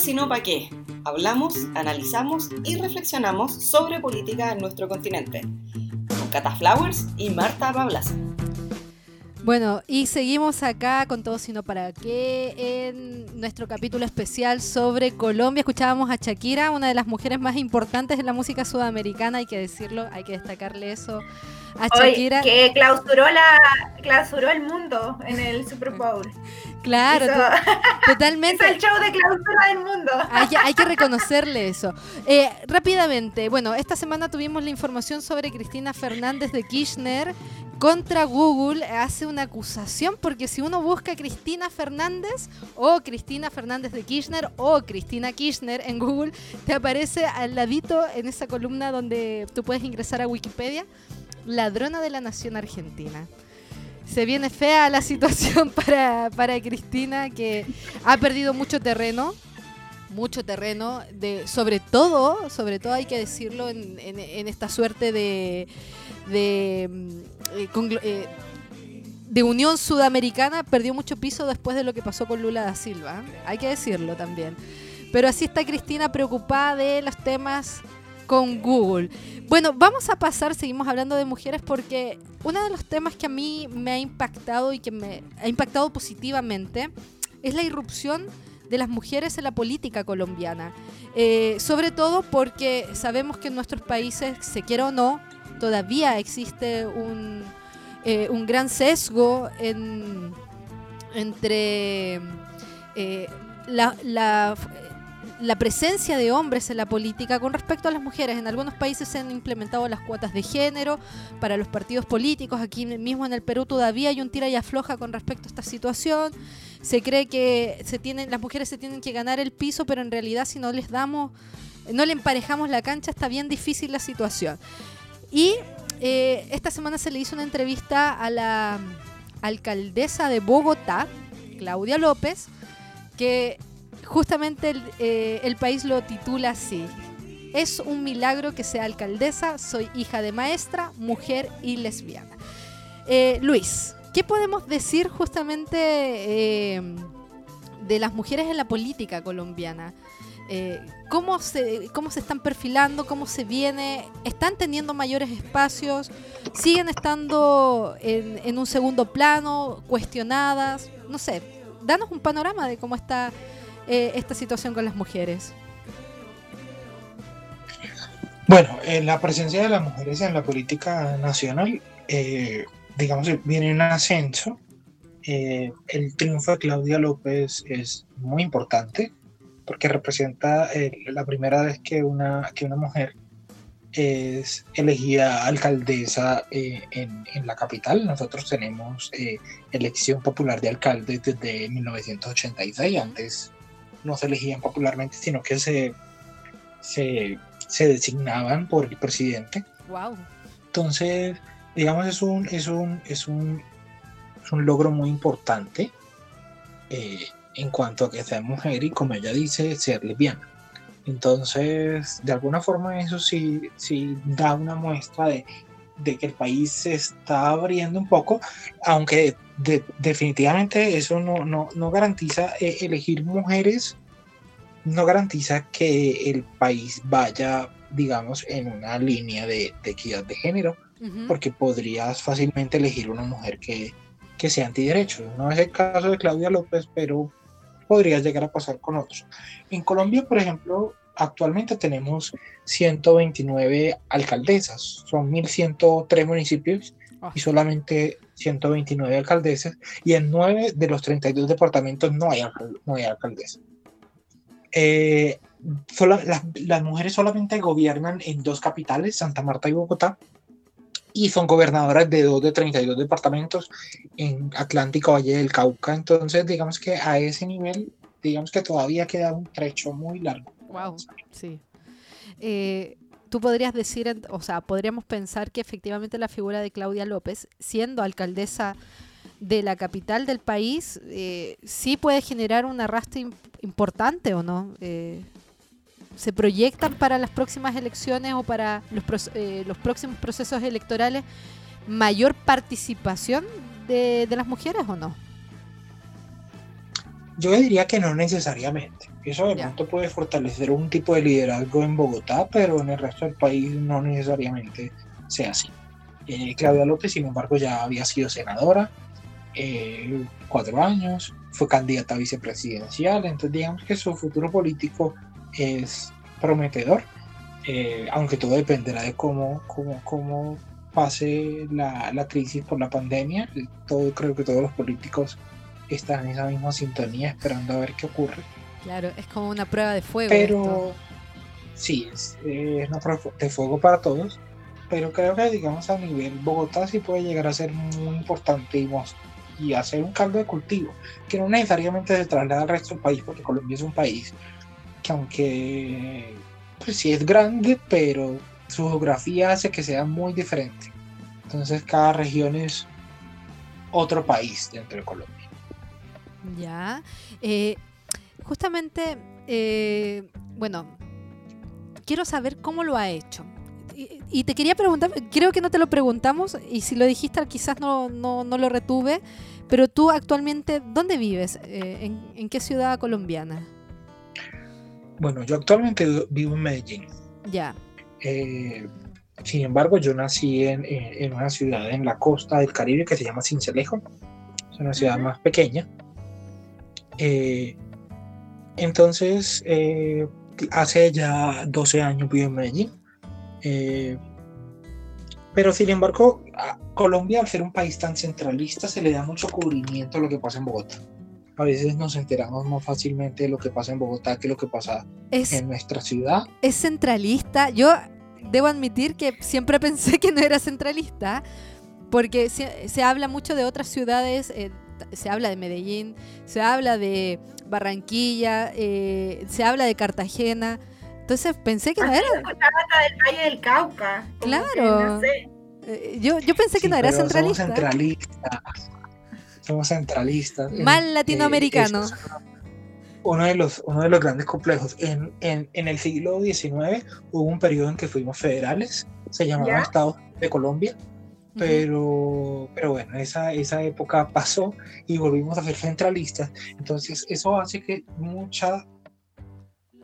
Con todo sino pa' qué, hablamos, analizamos y reflexionamos sobre política en nuestro continente. Con Cata Flowers y Marta Pablas. Bueno, y seguimos acá con todo sino para qué en nuestro capítulo especial sobre Colombia. Escuchábamos a Shakira, una de las mujeres más importantes de la música sudamericana, hay que decirlo, hay que destacarle eso a Hoy, Shakira. que clausuró, la, clausuró el mundo en el Super Bowl. [laughs] Claro, [laughs] totalmente. Hizo el show de clausura del mundo. Hay que, hay que [laughs] reconocerle eso. Eh, rápidamente, bueno, esta semana tuvimos la información sobre Cristina Fernández de Kirchner contra Google. Hace una acusación porque si uno busca Cristina Fernández o Cristina Fernández de Kirchner o Cristina Kirchner en Google, te aparece al ladito en esa columna donde tú puedes ingresar a Wikipedia, ladrona de la nación argentina. Se viene fea la situación [laughs] para, para Cristina, que ha perdido mucho terreno, mucho terreno, de, sobre todo, sobre todo hay que decirlo en, en- esta suerte de, de, mm, eh, eh, de unión sudamericana, perdió mucho piso después de lo que pasó con Lula da Silva, ¿eh? hay que decirlo también. Pero así está Cristina preocupada de los temas con Google. Bueno, vamos a pasar, seguimos hablando de mujeres porque uno de los temas que a mí me ha impactado y que me ha impactado positivamente es la irrupción de las mujeres en la política colombiana. Eh, sobre todo porque sabemos que en nuestros países, se quiera o no, todavía existe un, eh, un gran sesgo en- entre eh, la- la presencia de hombres en la política con respecto a las mujeres. En algunos países se han implementado las cuotas de género para los partidos políticos. Aquí mismo en el Perú todavía hay un tira y afloja con respecto a esta situación. Se cree que se tienen, las mujeres se tienen que ganar el piso, pero en realidad si no les damos, no le emparejamos la cancha, está bien difícil la situación. Y eh, esta semana se le hizo una entrevista a la alcaldesa de Bogotá, Claudia López, que justamente el, eh, el país lo titula así. Es un milagro que sea alcaldesa, soy hija de maestra, mujer y lesbiana. Eh, Luis, ¿qué podemos decir justamente eh, de las mujeres en la política colombiana? ¿cómo, se, ¿Cómo se están perfilando? ¿Cómo se viene? ¿Están teniendo mayores espacios? ¿Siguen estando en, en un segundo plano? ¿Cuestionadas? No sé, danos un panorama de cómo está eh, esta situación con las mujeres. Bueno, la presencia de las mujeres en la política nacional, eh, digamos, viene en ascenso. Eh, el triunfo de Claudia López es muy importante porque representa la primera vez que una, que una mujer es elegida alcaldesa eh, en, en la capital. Nosotros tenemos elección popular de alcalde desde 1986. Antes no se elegían popularmente, sino que se, se, se designaban por el presidente. Wow. Entonces, digamos, es un, es un, es un, es un logro muy importante eh, en cuanto a que sea mujer y, como ella dice, ser lesbiana. Entonces, de alguna forma eso sí, sí da una muestra de, de que el país se está abriendo un poco, aunque de- definitivamente eso no, no, no garantiza eh, elegir mujeres, no garantiza que el país vaya, digamos, en una línea de, de equidad de género, Ujú. porque podrías fácilmente elegir una mujer que, que sea antiderecho. No es el caso de Claudia López, pero podría llegar a pasar con otros. En Colombia, por ejemplo, actualmente tenemos 129 alcaldesas, son 1.103 municipios Ah. y solamente 129 alcaldesas, y en 9 de los 32 departamentos no hay, no hay alcaldesa. Eh, sola- las, las mujeres solamente gobiernan en dos capitales, Santa Marta y Bogotá, y son gobernadoras de dos de 32 departamentos en Atlántico, Valle del Cauca. Entonces, digamos que a ese nivel, digamos que todavía queda un trecho muy largo. Wow, sí. Eh, Tú podrías decir, o sea, podríamos pensar que efectivamente la figura de Claudia López, siendo alcaldesa de la capital del país, eh, sí puede generar un arrastre im- importante o no. Eh, ¿Se proyectan para las próximas elecciones o para los, eh, los próximos procesos electorales mayor participación de, de las mujeres o no? Yo diría que no necesariamente. Eso de pronto puede fortalecer un tipo de liderazgo en Bogotá, pero en el resto del país no necesariamente sea así. Eh, Claudia López, sin embargo, ya había sido senadora eh, cuatro años, fue candidata a vicepresidencial, entonces digamos que su futuro político es prometedor, eh, aunque todo dependerá de cómo, cómo, cómo pase la, la crisis por la pandemia. Todo, creo que todos los políticos están en esa misma sintonía esperando a ver qué ocurre. Claro, es como una prueba de fuego. esto. Pero sí, es, es una prueba de fuego para todos. Pero creo que, digamos, a nivel Bogotá sí puede llegar a ser muy importante y, y hacer un caldo de cultivo, que no necesariamente se traslada al resto del país, porque Colombia es un país que, aunque pues sí es grande, pero su geografía hace que sea muy diferente. Entonces, cada región es otro país dentro de Colombia. Ya. Eh, justamente, eh, bueno, quiero saber cómo lo ha hecho. Y, y te quería preguntar, creo que no te lo preguntamos, y si lo dijiste quizás no, no, no lo retuve, pero tú actualmente, ¿dónde vives? Eh, en, en qué ciudad colombiana? Bueno, yo actualmente vivo en Medellín. Ya, Eh, sin embargo, yo nací en, en- en una ciudad en la costa del Caribe que se llama Cincelejo. Es una ciudad más pequeña. Eh, entonces, eh, hace ya 12 años vivo en Medellín. Eh, pero sin embargo, a Colombia, al ser un país tan centralista, se le da mucho cubrimiento a lo que pasa en Bogotá. A veces nos enteramos más fácilmente de lo que pasa en Bogotá que lo que pasa es, en nuestra ciudad. es centralista. Yo debo admitir que siempre [laughs] pensé que no era centralista, porque se, se habla mucho de otras ciudades, eh, se habla de Medellín, se habla de Barranquilla, eh, se habla de Cartagena. Entonces pensé que no era. Escuchaba hasta del Valle del Cauca. que, Claro. no sé. eh, yo, yo pensé que Sí, no era centralista. Somos centralistas. Somos centralistas. Mal Eh, latinoamericano. es uno de los, uno de los grandes complejos. En, en, en el siglo XIX hubo un periodo en que fuimos federales, se llamaba ¿Ya? Estado de Colombia. Pero, pero bueno, esa, esa época pasó y volvimos a ser centralistas. Entonces eso hace que mucha,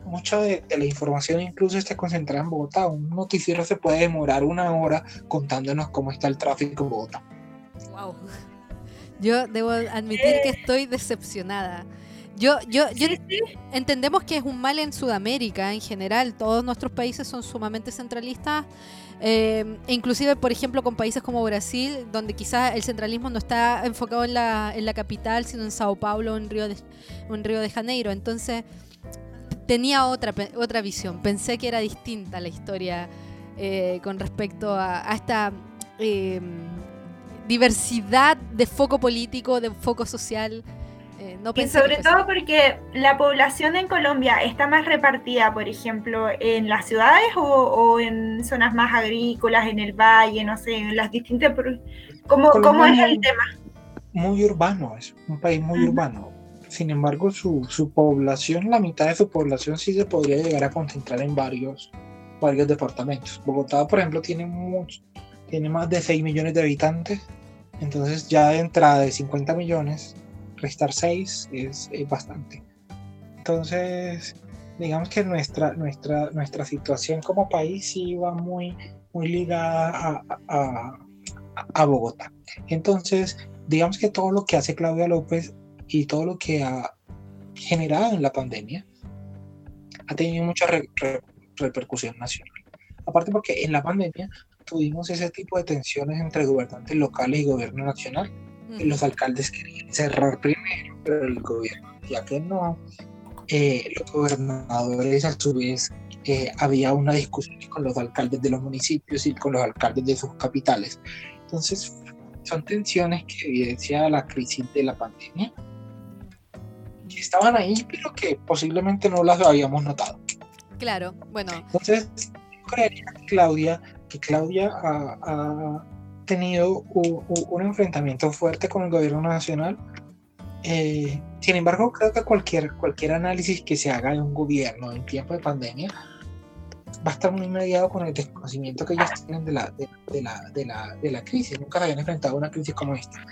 mucha de, de la información incluso esté concentrada en Bogotá. Un noticiero se puede demorar una hora contándonos cómo está el tráfico en Bogotá. Wow. Yo debo admitir que estoy decepcionada. Yo, yo, yo entendemos que es un mal en Sudamérica en general. Todos nuestros países son sumamente centralistas. Eh, e inclusive, por ejemplo, con países como Brasil, donde quizás el centralismo no está enfocado en la, en la capital, sino en Sao Paulo o en Río de, en Río de Janeiro. Entonces, tenía otra, otra visión. Pensé que era distinta la historia eh, con respecto a, esta eh, diversidad de foco político, de foco social. Eh, no Y sobre todo porque la población en Colombia está más repartida, por ejemplo, en las ciudades o, o en zonas más agrícolas, en el valle, no sé, en las distintas... ¿Cómo, cómo es el tema? muy urbano, es un país muy urbano. Sin embargo, su, su población, la mitad de su población sí se podría llegar a concentrar en varios, varios departamentos. Bogotá, por ejemplo, tiene, mucho, tiene más de 6 millones de habitantes, entonces ya de entrada de 50 millones, restar 6 es, es bastante. Entonces, digamos que nuestra, nuestra, nuestra situación como país sí va muy, muy ligada a, a- Bogotá. Entonces, digamos que todo lo que hace Claudia López y todo lo que ha generado en la pandemia ha tenido mucha re- repercusión nacional. Aparte porque en la pandemia tuvimos ese tipo de tensiones entre gobernantes locales y gobierno nacional. Mm. Los alcaldes querían cerrar primero, pero el gobierno ya que no. Eh, los gobernadores a su vez eh, había una discusión con los alcaldes de los municipios y con los alcaldes de sus capitales. Entonces, son tensiones que evidencia la crisis de la pandemia, que estaban ahí, pero que posiblemente no las habíamos notado. Claro, bueno, Entonces, yo creería que Claudia, que Claudia ha tenido un enfrentamiento fuerte con el gobierno nacional. Eh, sin embargo, creo que cualquier, cualquier análisis que se haga de un gobierno en tiempo de pandemia va a estar muy mediado con el desconocimiento que ellos tienen de la, de, de la, de la, de la crisis. Nunca se habían enfrentado a una crisis como esta.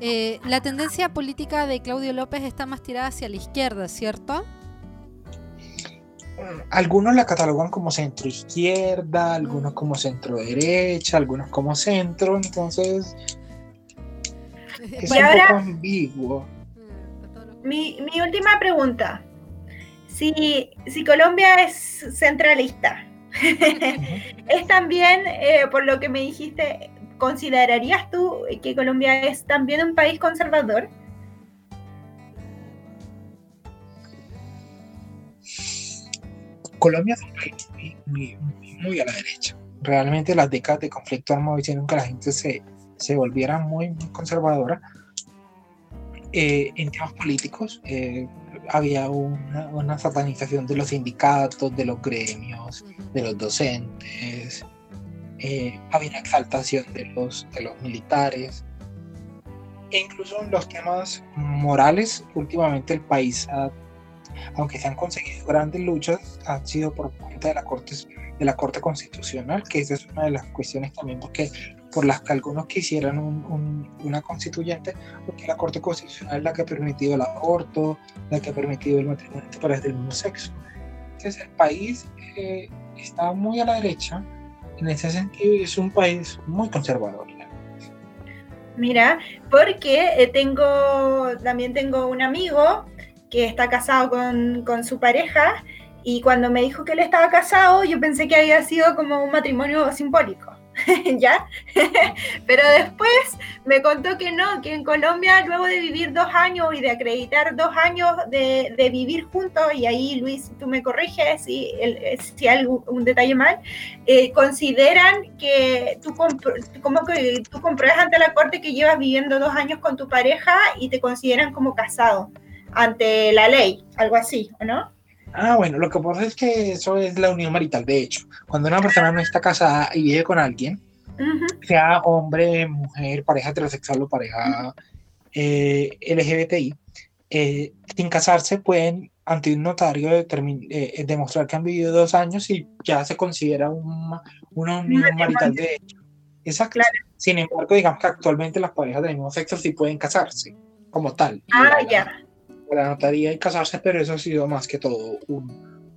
Eh, la tendencia política de Claudio López está más tirada hacia la izquierda, ¿cierto? Algunos la catalogan como centro izquierda, algunos como centro derecha, algunos como centro, entonces es Y un ahora- poco ambiguo. Mi, mi última pregunta. Si, si Colombia es centralista, [laughs] es también, eh, por lo que me dijiste, ¿considerarías tú que Colombia es también un país conservador? Colombia muy- muy- muy a la derecha. Realmente las décadas de conflicto armado hicieron que la gente se, se volviera muy, muy conservadora. Eh, en temas políticos eh, había una, una satanización de los sindicatos, de los gremios, de los docentes, eh, había una exaltación de los, de los militares. E incluso en los temas morales, últimamente el país ha aunque se han conseguido grandes luchas, han sido por cuenta de la Corte, de la corte Constitucional, que esa es una de las cuestiones también porque, por las que algunos quisieran un- un- una constituyente, porque la Corte Constitucional es la que ha permitido el aborto, la que ha permitido el matrimonio entre parejas del mismo sexo. Entonces el país eh, está muy a la derecha, en ese sentido, es un país muy conservador. Mira, porque eh, tengo, también tengo un amigo que está casado con, con su pareja y cuando me dijo que él estaba casado, yo pensé que había sido como un matrimonio simbólico, [laughs] ¿ya? [laughs] Pero después me contó que no, que en Colombia luego de vivir dos años y de acreditar dos años de, de vivir juntos, y ahí Luis, tú me corriges si, el- si hay algún- un detalle mal, eh, consideran que tú, como que tú compruebas ante la corte que llevas viviendo dos años con tu pareja y te consideran como casado ante la ley, algo así, ¿o no? Ah, bueno, lo que pasa es que eso es la unión marital, de hecho. Cuando una persona no está casada y vive con alguien, sea hombre, mujer, pareja heterosexual o pareja eh, LGBTI, eh, sin casarse pueden ante un notario eh, demostrar que han vivido dos años y ya se considera una, una unión marital de hecho. Exacto. Claro. Sin embargo, digamos que actualmente las parejas del mismo sexo sí pueden casarse como tal. Ah, ya. La notaría y casarse, pero eso ha sido más que todo un,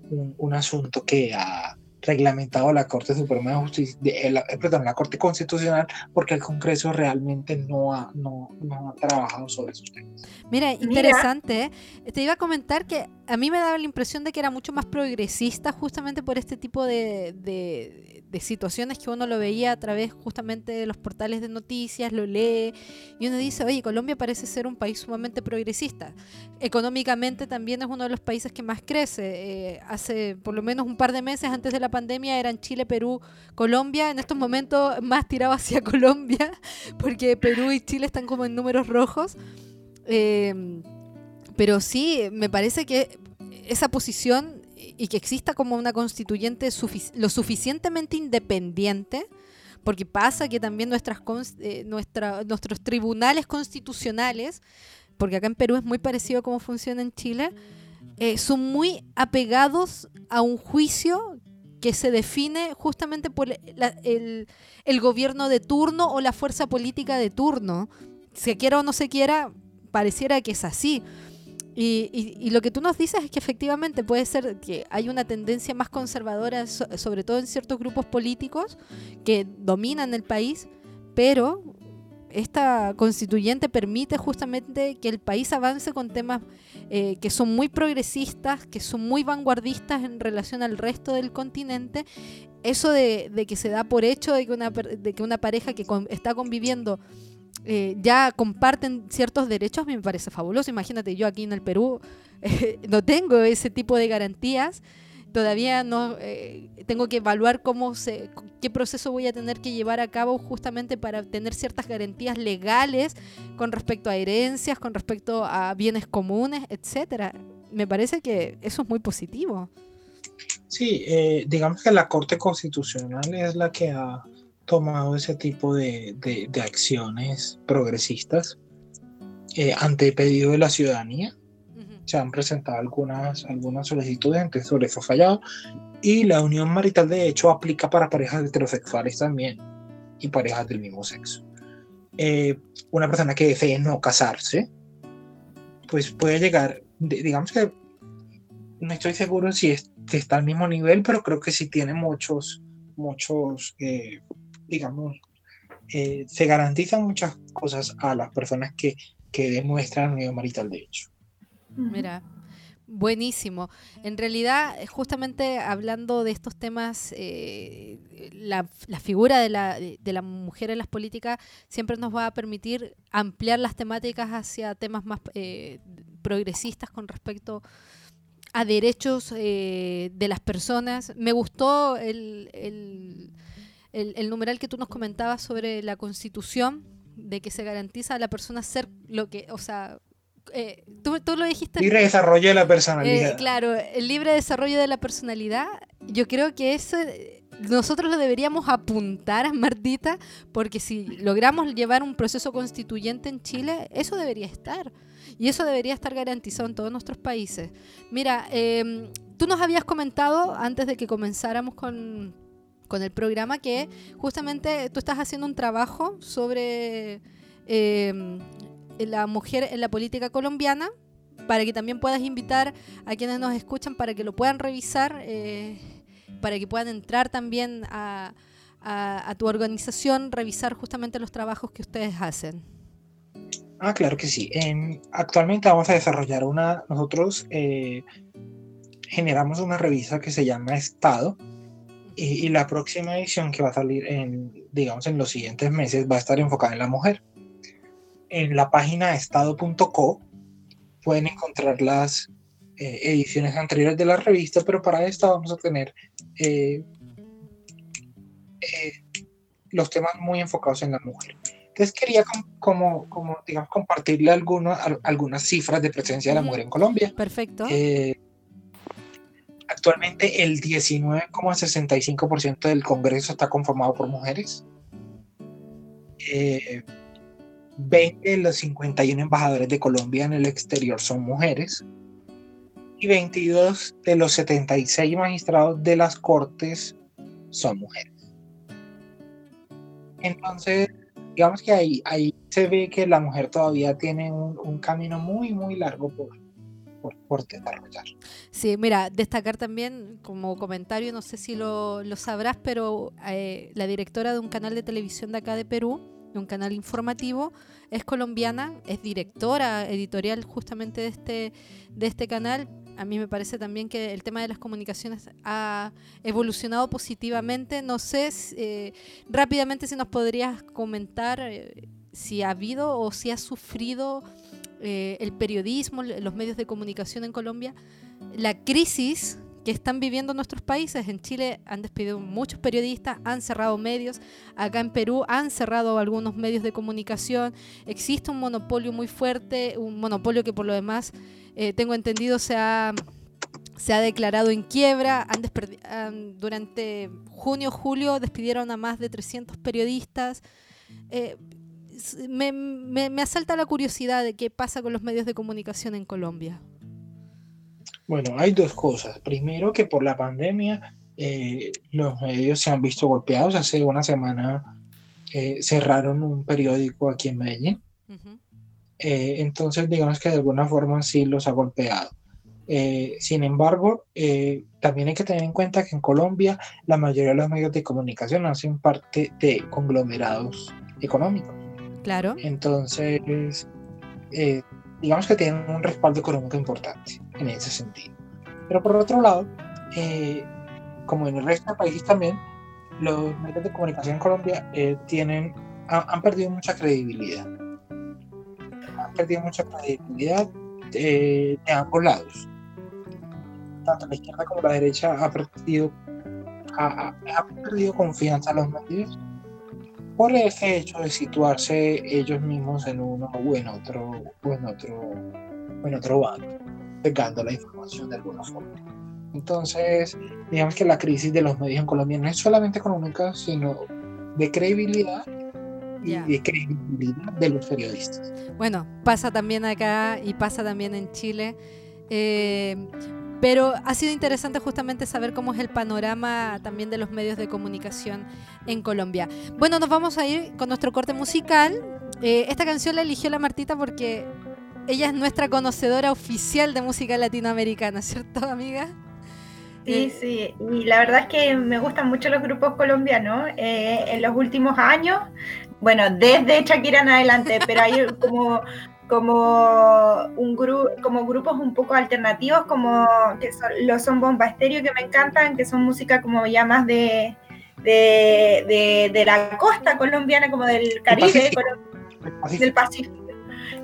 un, un asunto que ha reglamentado la Corte Suprema de Justicia, de, eh, la- eh, perdón, la Corte Constitucional, porque el Congreso realmente no ha, no, no ha trabajado sobre esos temas. Mira, interesante. ¿eh? Te iba a comentar que a mí me daba la impresión de que era mucho más progresista justamente por este tipo de, de- de situaciones que uno lo veía a través justamente de los portales de noticias, lo lee y uno dice, oye, Colombia parece ser un país sumamente progresista. Económicamente también es uno de los países que más crece. Eh, hace por lo menos un par de meses antes de la pandemia eran Chile, Perú, Colombia. En estos momentos más tirado hacia [laughs] Colombia porque Perú y Chile están como en números rojos. Eh, pero sí, me parece que esa posición y que exista como una constituyente lo suficientemente independiente, porque pasa que también nuestras eh, nuestros tribunales constitucionales, porque acá en Perú es muy parecido a cómo funciona en Chile, eh, son muy apegados a un juicio que se define justamente por el, el gobierno de turno o la fuerza política de turno. Se quiera o no se quiera, pareciera que es así. Y, y- lo que tú nos dices es que efectivamente puede ser que hay una tendencia más conservadora, so- sobre todo en ciertos grupos políticos que dominan el país, pero esta constituyente permite justamente que el país avance con temas eh, que son muy progresistas, que son muy vanguardistas en relación al resto del continente. Eso de, de que se da por hecho de que una, de que una pareja que con- está conviviendo eh, ya comparten ciertos derechos, a mí me parece fabuloso. Imagínate, yo aquí en el Perú [laughs] eh, no tengo ese tipo de garantías. Todavía no eh, tengo que evaluar cómo se, qué proceso voy a tener que llevar a cabo justamente para tener ciertas garantías legales con respecto a herencias, con respecto a bienes comunes, etcétera. Me parece que eso es muy positivo. Sí, eh, digamos que la Corte Constitucional es la que ha tomado ese tipo de, de- acciones progresistas eh, ante pedido de la ciudadanía. Se han presentado algunas, algunas solicitudes, entonces sobre eso ha fallado. Y la unión marital, de hecho, aplica para parejas heterosexuales también y parejas del mismo sexo. eh, una persona que desee no casarse, pues puede llegar, digamos que no estoy seguro si, es- está al mismo nivel, pero creo que sí tiene muchos, muchos, eh, digamos, eh, se garantizan muchas cosas a las personas que, que demuestran unión marital de hecho. Mira, buenísimo. En realidad, eh, justamente hablando de estos temas, eh, la, figura de la, de la mujer en las políticas siempre nos va a permitir ampliar las temáticas hacia temas más eh, progresistas con respecto a derechos eh, de las personas. Me gustó el, el, el- el numeral que tú nos comentabas sobre la constitución, de que se garantiza a la persona ser lo que, o sea, eh, tú, tú lo dijiste. Libre desarrollo de la Eh, personalidad. claro, el libre desarrollo de la personalidad, yo creo que eso eh, nosotros lo deberíamos apuntar a Martita, porque si logramos llevar un proceso constituyente en Chile, eso debería estar. Y eso debería estar garantizado en todos nuestros países. Mira, eh, tú nos habías comentado antes de que comenzáramos con, con el programa que justamente tú estás haciendo un trabajo sobre eh, la mujer en la política colombiana para que también puedas invitar a quienes nos escuchan para que lo puedan revisar, eh, para que puedan entrar también a, a- tu organización, revisar justamente los trabajos que ustedes hacen. Ah, claro que sí. En- actualmente vamos a desarrollar una, nosotros eh, generamos una revista que se llama Estado y, y la próxima edición que va a salir en, digamos, en los siguientes meses va a estar enfocada en la mujer. En la página estado.co pueden encontrar las eh, ediciones anteriores de la revista, pero para esta vamos a tener eh, eh, los temas muy enfocados en la mujer. Entonces quería com- como, como digamos, compartirle algunos- al- algunas cifras de presencia de la mujer en Colombia. Perfecto. Eh, actualmente el 19,65% del Congreso está conformado por mujeres. Eh, 20 de los 51 embajadores de Colombia en el exterior son mujeres. Y 22 de los 76 magistrados de las cortes son mujeres. Entonces, digamos que ahí, ahí se ve que la mujer todavía tiene un, un camino muy, muy largo por, por, por desarrollar. Sí, mira, destacar también como comentario, no sé si lo, lo sabrás, pero eh, la directora de un canal de televisión de acá de Perú, un canal informativo, es colombiana, es directora editorial justamente de este, de este canal. A mí me parece también que el tema de las comunicaciones ha evolucionado positivamente. No sé eh, rápidamente si nos podrías comentar eh, si ha habido o si ha sufrido eh, el periodismo, los medios de comunicación en Colombia, la crisis que están viviendo nuestros países. En Chile han despedido muchos periodistas, han cerrado medios, acá en Perú han cerrado algunos medios de comunicación. Existe un monopolio muy fuerte, un monopolio que por lo demás, eh, tengo entendido, se ha, se ha declarado en quiebra. Han han- durante junio, julio despidieron a más de 300 periodistas. Eh, me- me asalta la curiosidad de qué pasa con los medios de comunicación en Colombia. Bueno, hay dos cosas. Primero, que por la pandemia eh, los medios se han visto golpeados. Hace una semana eh, cerraron un periódico aquí en Medellín. Ujú. Eh, entonces, digamos que de alguna forma sí los ha golpeado. Eh, sin embargo, eh, también hay que tener en cuenta que en Colombia la mayoría de los medios de comunicación hacen parte de conglomerados económicos. Claro. Entonces, eh, digamos que tienen un respaldo económico importante en ese sentido. Pero por otro lado, eh, como en el resto de países también, los medios de comunicación en Colombia eh, tienen, ha- han perdido mucha credibilidad. Han perdido mucha credibilidad eh, de ambos lados. Tanto la izquierda como la derecha ha perdido, ha- ha perdido confianza en los medios por ese hecho de situarse ellos mismos en uno o en otro o en otro o en otro bando, pegando la información de alguna forma. Entonces, digamos que la crisis de los medios en Colombia no es solamente económica, sino de credibilidad y de credibilidad de los periodistas. Bueno, pasa también acá y pasa también en Chile. Eh, pero ha sido interesante justamente saber cómo es el panorama también de los medios de comunicación en Colombia. Bueno, nos vamos a ir con nuestro corte musical Eh, esta canción la eligió la Martita porque ella es nuestra conocedora oficial de música latinoamericana, ¿cierto, amiga? Sí, Eh, sí, y la verdad es que me gustan mucho los grupos colombianos. eh, en los últimos años, bueno, desde Shakira en adelante, pero hay como, como, un gru como grupos un poco alternativos, como que son, los son Bomba Estéreo, que me encantan, que son música como ya más de, de, de- de la costa colombiana, como del Caribe, Pacífico. colom- Así. del Pacífico.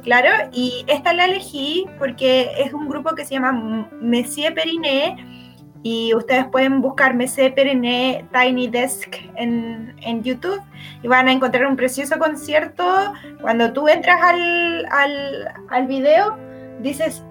Claro, y esta la elegí porque es un grupo que se llama Messier Periné y ustedes pueden buscar Messier Periné Tiny Desk en, en YouTube y van a encontrar un precioso concierto. Cuando tú entras al, al, al video, dices,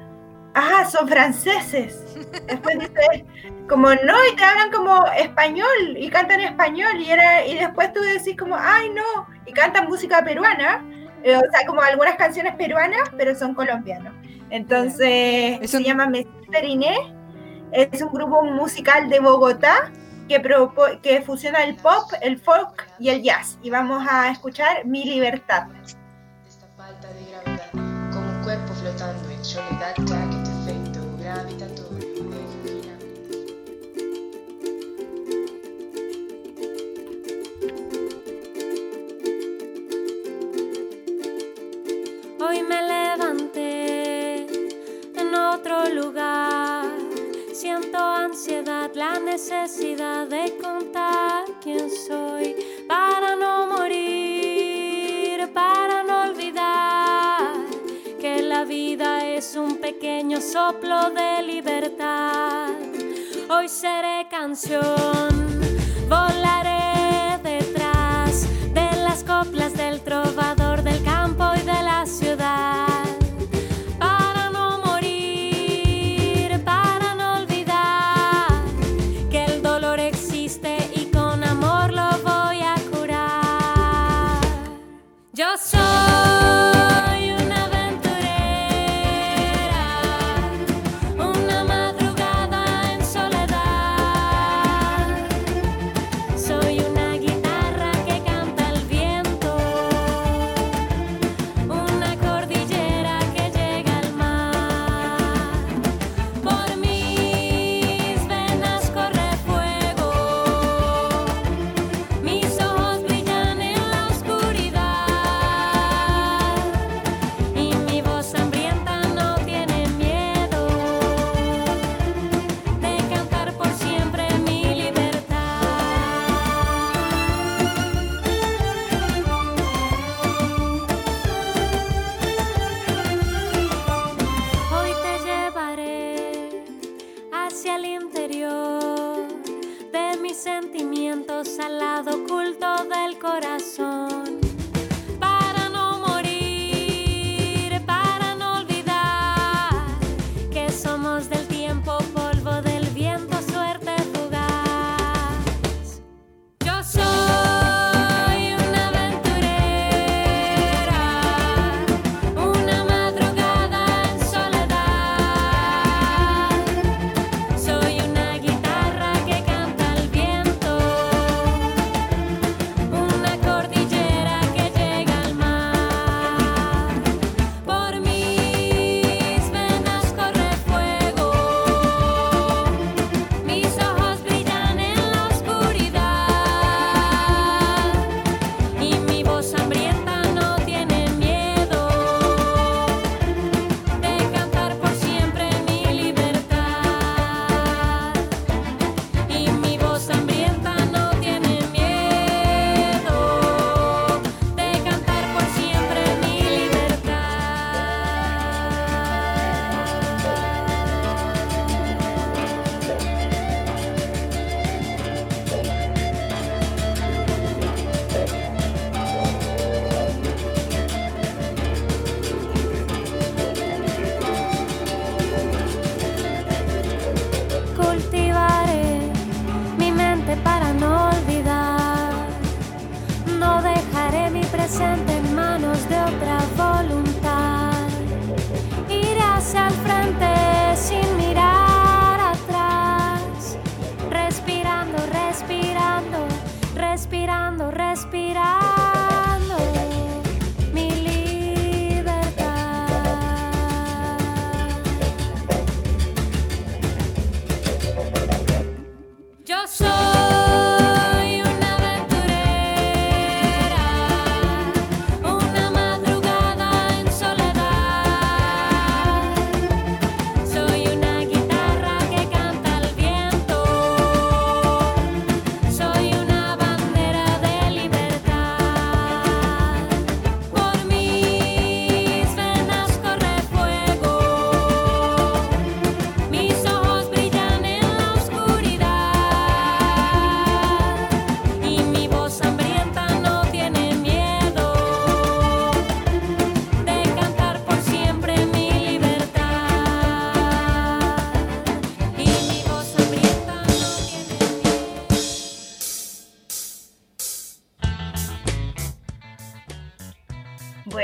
ah, son franceses. [laughs] Después dices, como no, y te hablan como español y cantan español y, era, y después tú decís como, ay, no, y cantan música peruana. Eh, o sea, como algunas canciones peruanas, pero son colombianos. Entonces, Es se llama Messier Periné. Es un grupo musical de Bogotá que, propo- que fusiona el pop, el folk y el jazz. Y vamos a escuchar Mi Libertad. Esta falta de gravedad, como un cuerpo flotando en soledad, ya que tu efecto gravitatorio. Hoy me levanté en otro lugar. Siento ansiedad, la necesidad de contar quién soy para no morir, para no olvidar que la vida es un pequeño soplo de libertad. Hoy seré canción, volaré detrás de las coplas del trovador al lado oculto del corazón.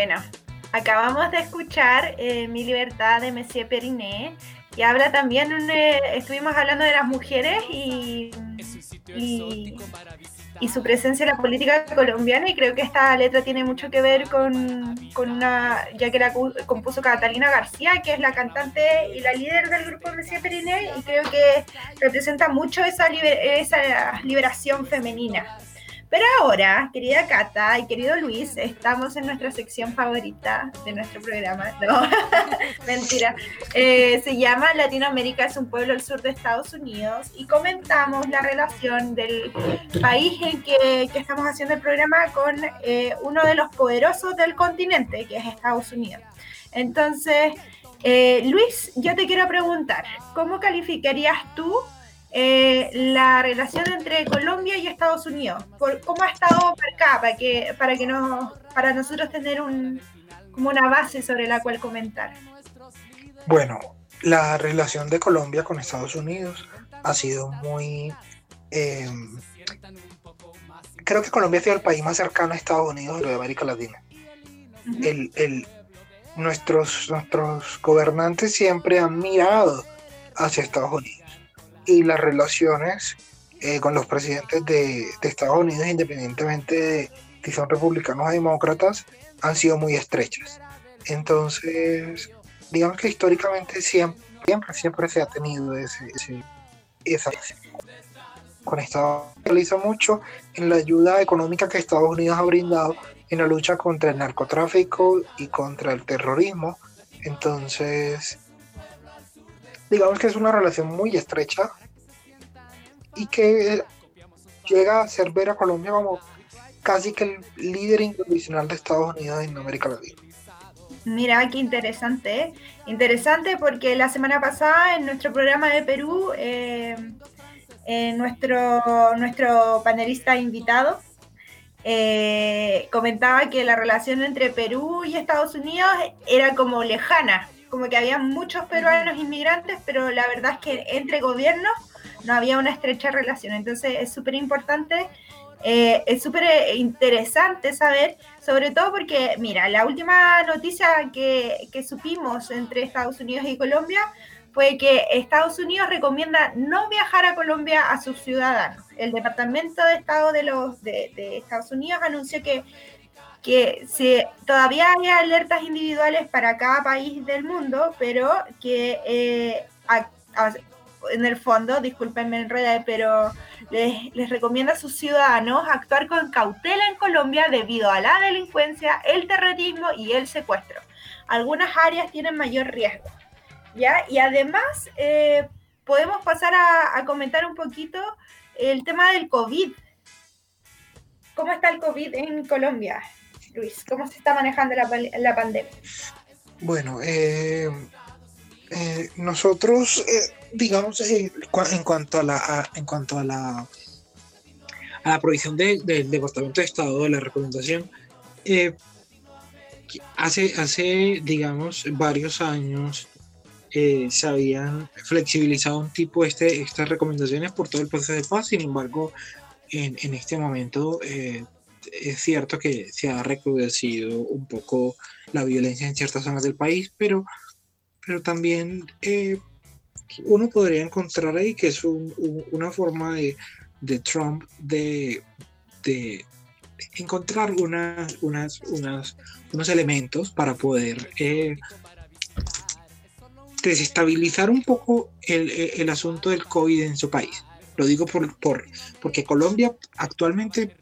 Bueno, acabamos de escuchar eh, Mi Libertad de Monsieur Periné, y habla también, eh, estuvimos hablando de las mujeres y, su presencia en la política colombiana, y creo que esta letra tiene mucho que ver con, con una, ya que la compuso Catalina García, que es la cantante y la líder del grupo Monsieur Periné, y creo que representa mucho esa, liber- esa liberación femenina. Pero ahora, querida Cata y querido Luis, estamos en nuestra sección favorita de nuestro programa. [laughs] No, [laughs] mentira. Eh, se llama Latinoamérica es un pueblo al sur de Estados Unidos y comentamos la relación del país en que, estamos haciendo el programa con eh, uno de los poderosos del continente, que es Estados Unidos. Entonces, eh, Luis, yo te quiero preguntar, ¿cómo calificarías tú eh, la relación entre Colombia y Estados Unidos. Por, ¿Cómo ha estado acá? Para que, para que no, para nosotros tener un, como una base sobre la cual comentar. Bueno, la relación de Colombia con Estados Unidos ha sido muy... eh, creo que Colombia ha sido el país más cercano a Estados Unidos de América Latina. Ujú. El, el- nuestros, nuestros gobernantes siempre han mirado hacia Estados Unidos. Y las relaciones eh, con los presidentes de, de Estados Unidos, independientemente de si son republicanos o demócratas, han sido muy estrechas. Entonces, digamos que históricamente siempre, siempre, siempre se ha tenido ese, ese- esa con Estados Unidos realiza mucho en la ayuda económica que Estados Unidos ha brindado en la lucha contra el narcotráfico y contra el terrorismo. Entonces, digamos que es una relación muy estrecha y que llega a hacer ver a Colombia como casi que el líder incondicional de Estados Unidos en América Latina. Mira, qué interesante. ¿eh? Interesante porque la semana pasada en nuestro programa de Perú, eh, eh, nuestro, nuestro panelista invitado eh, comentaba que la relación entre Perú y Estados Unidos era como lejana, como que había muchos peruanos inmigrantes, pero la verdad es que entre gobiernos no había una estrecha relación. Entonces es súper importante, eh, es súper interesante saber sobre todo porque, mira, la última noticia que, que supimos entre Estados Unidos y Colombia fue que Estados Unidos recomienda no viajar a Colombia a sus ciudadanos. El Departamento de Estado de, los, de, de Estados Unidos anunció que, que se, todavía hay alertas individuales para cada país del mundo, pero que eh, en el fondo, discúlpenme enredé, pero les, les recomienda a sus ciudadanos actuar con cautela en Colombia debido a la delincuencia, el terrorismo y el secuestro. Algunas áreas tienen mayor riesgo. ¿ya? Y además, eh, podemos pasar a comentar un poquito el tema del COVID. ¿Cómo está el COVID en Colombia, Luis? ¿Cómo se está manejando la, la pandemia? Bueno, eh, eh, nosotros, eh, digamos, en cuanto a la, a- en cuanto a la, a la provisión de- del Departamento de Estado de la recomendación, hace, hace, digamos, varios años se habían flexibilizado un tipo este, estas recomendaciones por todo el proceso de paz, sin embargo, en, en este momento es cierto que se ha recrudecido un poco la violencia en ciertas zonas del país, pero, pero también eh, uno podría encontrar ahí que es un- un- una forma de, de Trump de, de encontrar unas, unas, unos elementos para poder eh, desestabilizar un poco el, el- el asunto del COVID en su país. Lo digo por, por, porque Colombia actualmente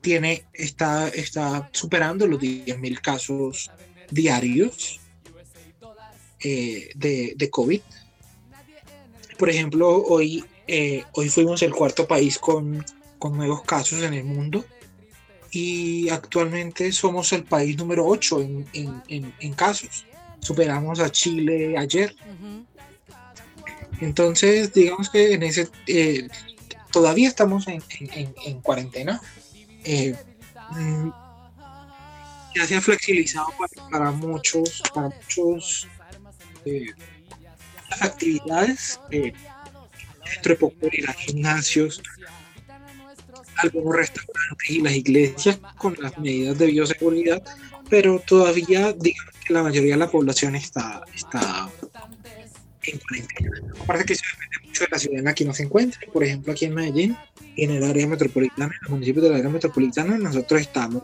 tiene, está, está superando los 10.000 casos diarios eh, de, de COVID. Por ejemplo, hoy, eh, hoy fuimos el cuarto país con, con nuevos casos en el mundo y actualmente somos el país número 8 en, en- en- en casos. Superamos a Chile ayer. Entonces, digamos que en ese eh, todavía estamos en cuarentena. Eh, ya se ha flexibilizado para, para muchos, para muchos eh, actividades. Eh, dentro de poco ir a gimnasios, algunos restaurantes y las iglesias con las medidas de bioseguridad, pero todavía digamos que la mayoría de la población está, está en cuarentena. Aparte que eso depende mucho de la ciudad en la que uno se encuentre. Por ejemplo, aquí en Medellín, en el área metropolitana, en los municipios del área metropolitana, nosotros estamos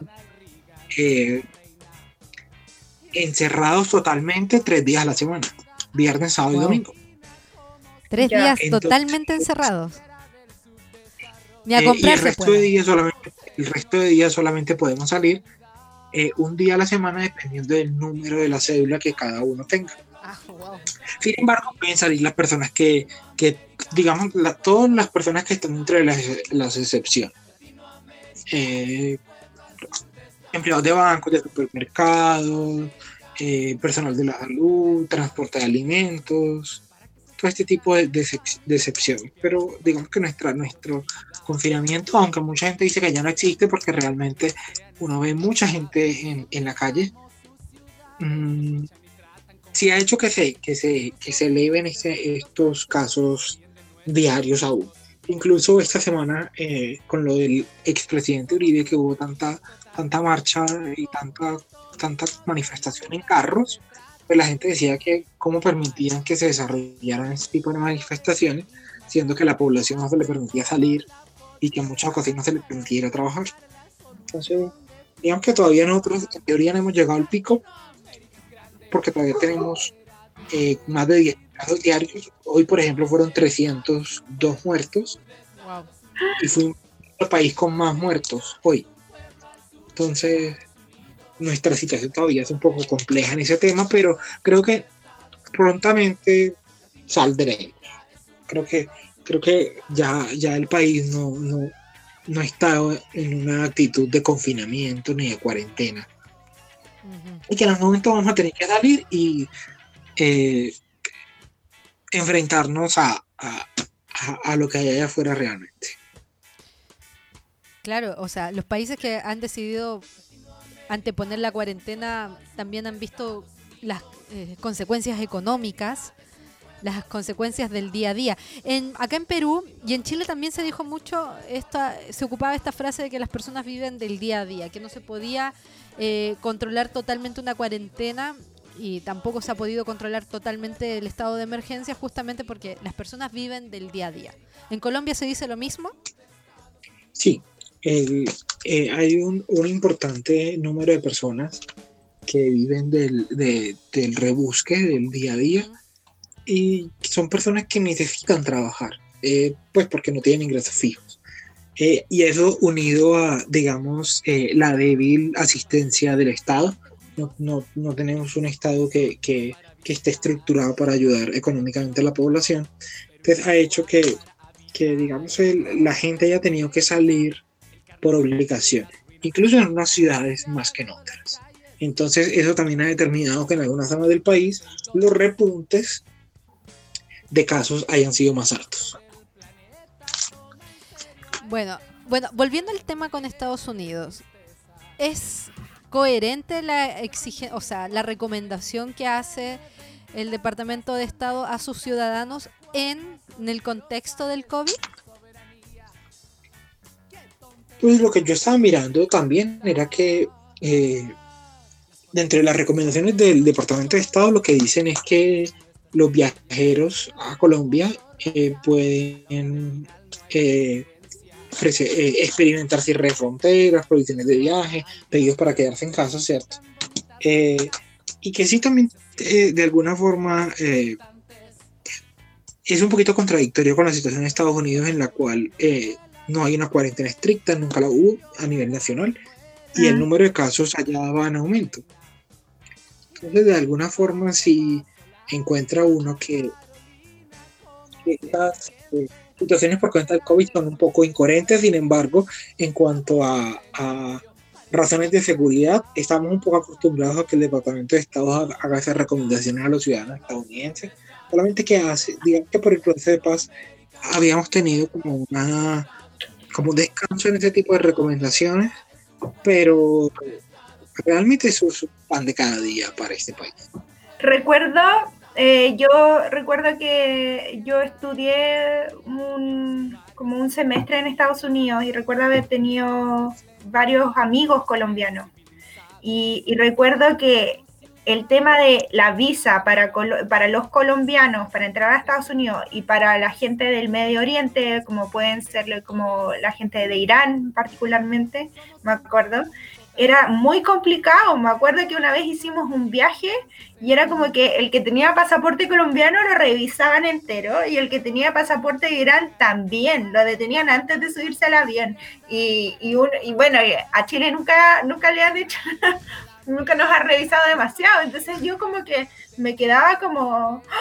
eh, encerrados totalmente tres días a la semana, viernes, sábado y domingo. Tres Ya. días Entonces- totalmente encerrados. Ni a Eh, y el resto, de días solamente, el resto de días solamente podemos salir eh, un día a la semana dependiendo del número de la cédula que cada uno tenga. Ah. Sin embargo, pueden salir las personas que, que digamos, la- todas las personas que están entre las, las excepciones. Eh, empleados de bancos, de supermercados, eh, personal de la salud, transporte de alimentos, todo este tipo de, de excepciones. Pero digamos que nuestra, nuestro confinamiento, aunque mucha gente dice que ya no existe porque realmente uno ve mucha gente en, en la calle, mm, sí ha hecho que se, que se, que se eleven estos casos diarios aún. Incluso esta semana, eh, con lo del expresidente Uribe, que hubo tanta, tanta marcha y tanta, tanta manifestación en carros, pues la gente decía que cómo permitían que se desarrollaran este tipo de manifestaciones, siendo que la población no se le permitía salir y que en muchas ocasiones no se le permitía ir a trabajar. Entonces, digamos que todavía nosotros en teoría no hemos llegado al pico, porque todavía tenemos eh, más de 10 casos diarios. Hoy, por ejemplo, fueron 302 muertos Wow. y fuimos el país con más muertos hoy. Entonces, nuestra situación todavía es un poco compleja en ese tema, pero creo que prontamente saldremos. Creo que, creo que ya, ya el país no, no, no está en una actitud de confinamiento ni de cuarentena. Y que en algún momento vamos a tener que salir y eh, enfrentarnos a, a- a- a lo que hay allá afuera realmente. Claro, o sea, los países que han decidido anteponer la cuarentena también han visto las eh, consecuencias económicas, las consecuencias del día a día. En, acá en Perú y en Chile también se dijo mucho, esta, se ocupaba esta frase de que las personas viven del día a día, que no se podía eh, controlar totalmente una cuarentena y tampoco se ha podido controlar totalmente el estado de emergencia justamente porque las personas viven del día a día. ¿En Colombia se dice lo mismo? Sí, el- eh, hay un, un importante número de personas que viven del, de- del rebusque del día a día y son personas que necesitan trabajar, eh, pues porque no tienen ingresos fijos. Eh, y eso unido a, digamos, eh, la débil asistencia del Estado. No, no- no tenemos un Estado que, que- que esté estructurado para ayudar económicamente a la población. Entonces ha hecho que, que digamos, el- la gente haya tenido que salir por obligación, incluso en unas ciudades más que en otras. Entonces eso también ha determinado que en algunas zonas del país los repuntes de casos hayan sido más altos. Bueno, bueno, volviendo al tema con Estados Unidos, ¿es coherente la o sea, la recomendación que hace el Departamento de Estado a sus ciudadanos en, en el contexto del COVID? Pues lo que yo estaba mirando también era que eh, dentro de las recomendaciones del Departamento de Estado lo que dicen es que los viajeros a Colombia eh, pueden eh, ofrecer- eh, experimentar cierre de fronteras, prohibiciones de viaje, pedidos para quedarse en casa, ¿cierto? Eh, y que sí también eh, de alguna forma eh, es un poquito contradictorio con la situación en Estados Unidos en la cual eh, no hay una cuarentena estricta, nunca la hubo a nivel nacional, y el Mm. número de casos allá va en aumento. Entonces, de alguna forma, si encuentra uno que que estas eh, situaciones por cuenta del COVID son un poco incoherentes, sin embargo, en cuanto a, a razones de seguridad, estamos un poco acostumbrados a que el Departamento de Estado haga, esas recomendaciones a los ciudadanos estadounidenses, solamente que hace, digamos que por el proceso de paz habíamos tenido como una como un descanso en ese tipo de recomendaciones, pero realmente eso es un pan de cada día para este país. Recuerdo, eh, yo recuerdo que yo estudié un, como un semestre en Estados Unidos y recuerdo haber tenido varios amigos colombianos. Y, recuerdo que el tema de la visa para, para los colombianos para entrar a Estados Unidos y para la gente del Medio Oriente, como pueden ser como la gente de Irán particularmente, me acuerdo, era muy complicado. Me acuerdo que una vez hicimos un viaje y era como que el que tenía pasaporte colombiano lo revisaban entero y el que tenía pasaporte Irán también, lo detenían antes de subirse al avión. Y, y, un- y bueno, a Chile nunca, nunca le han hecho, [laughs] nunca nos ha revisado demasiado. Entonces yo como que me quedaba como... [gasps]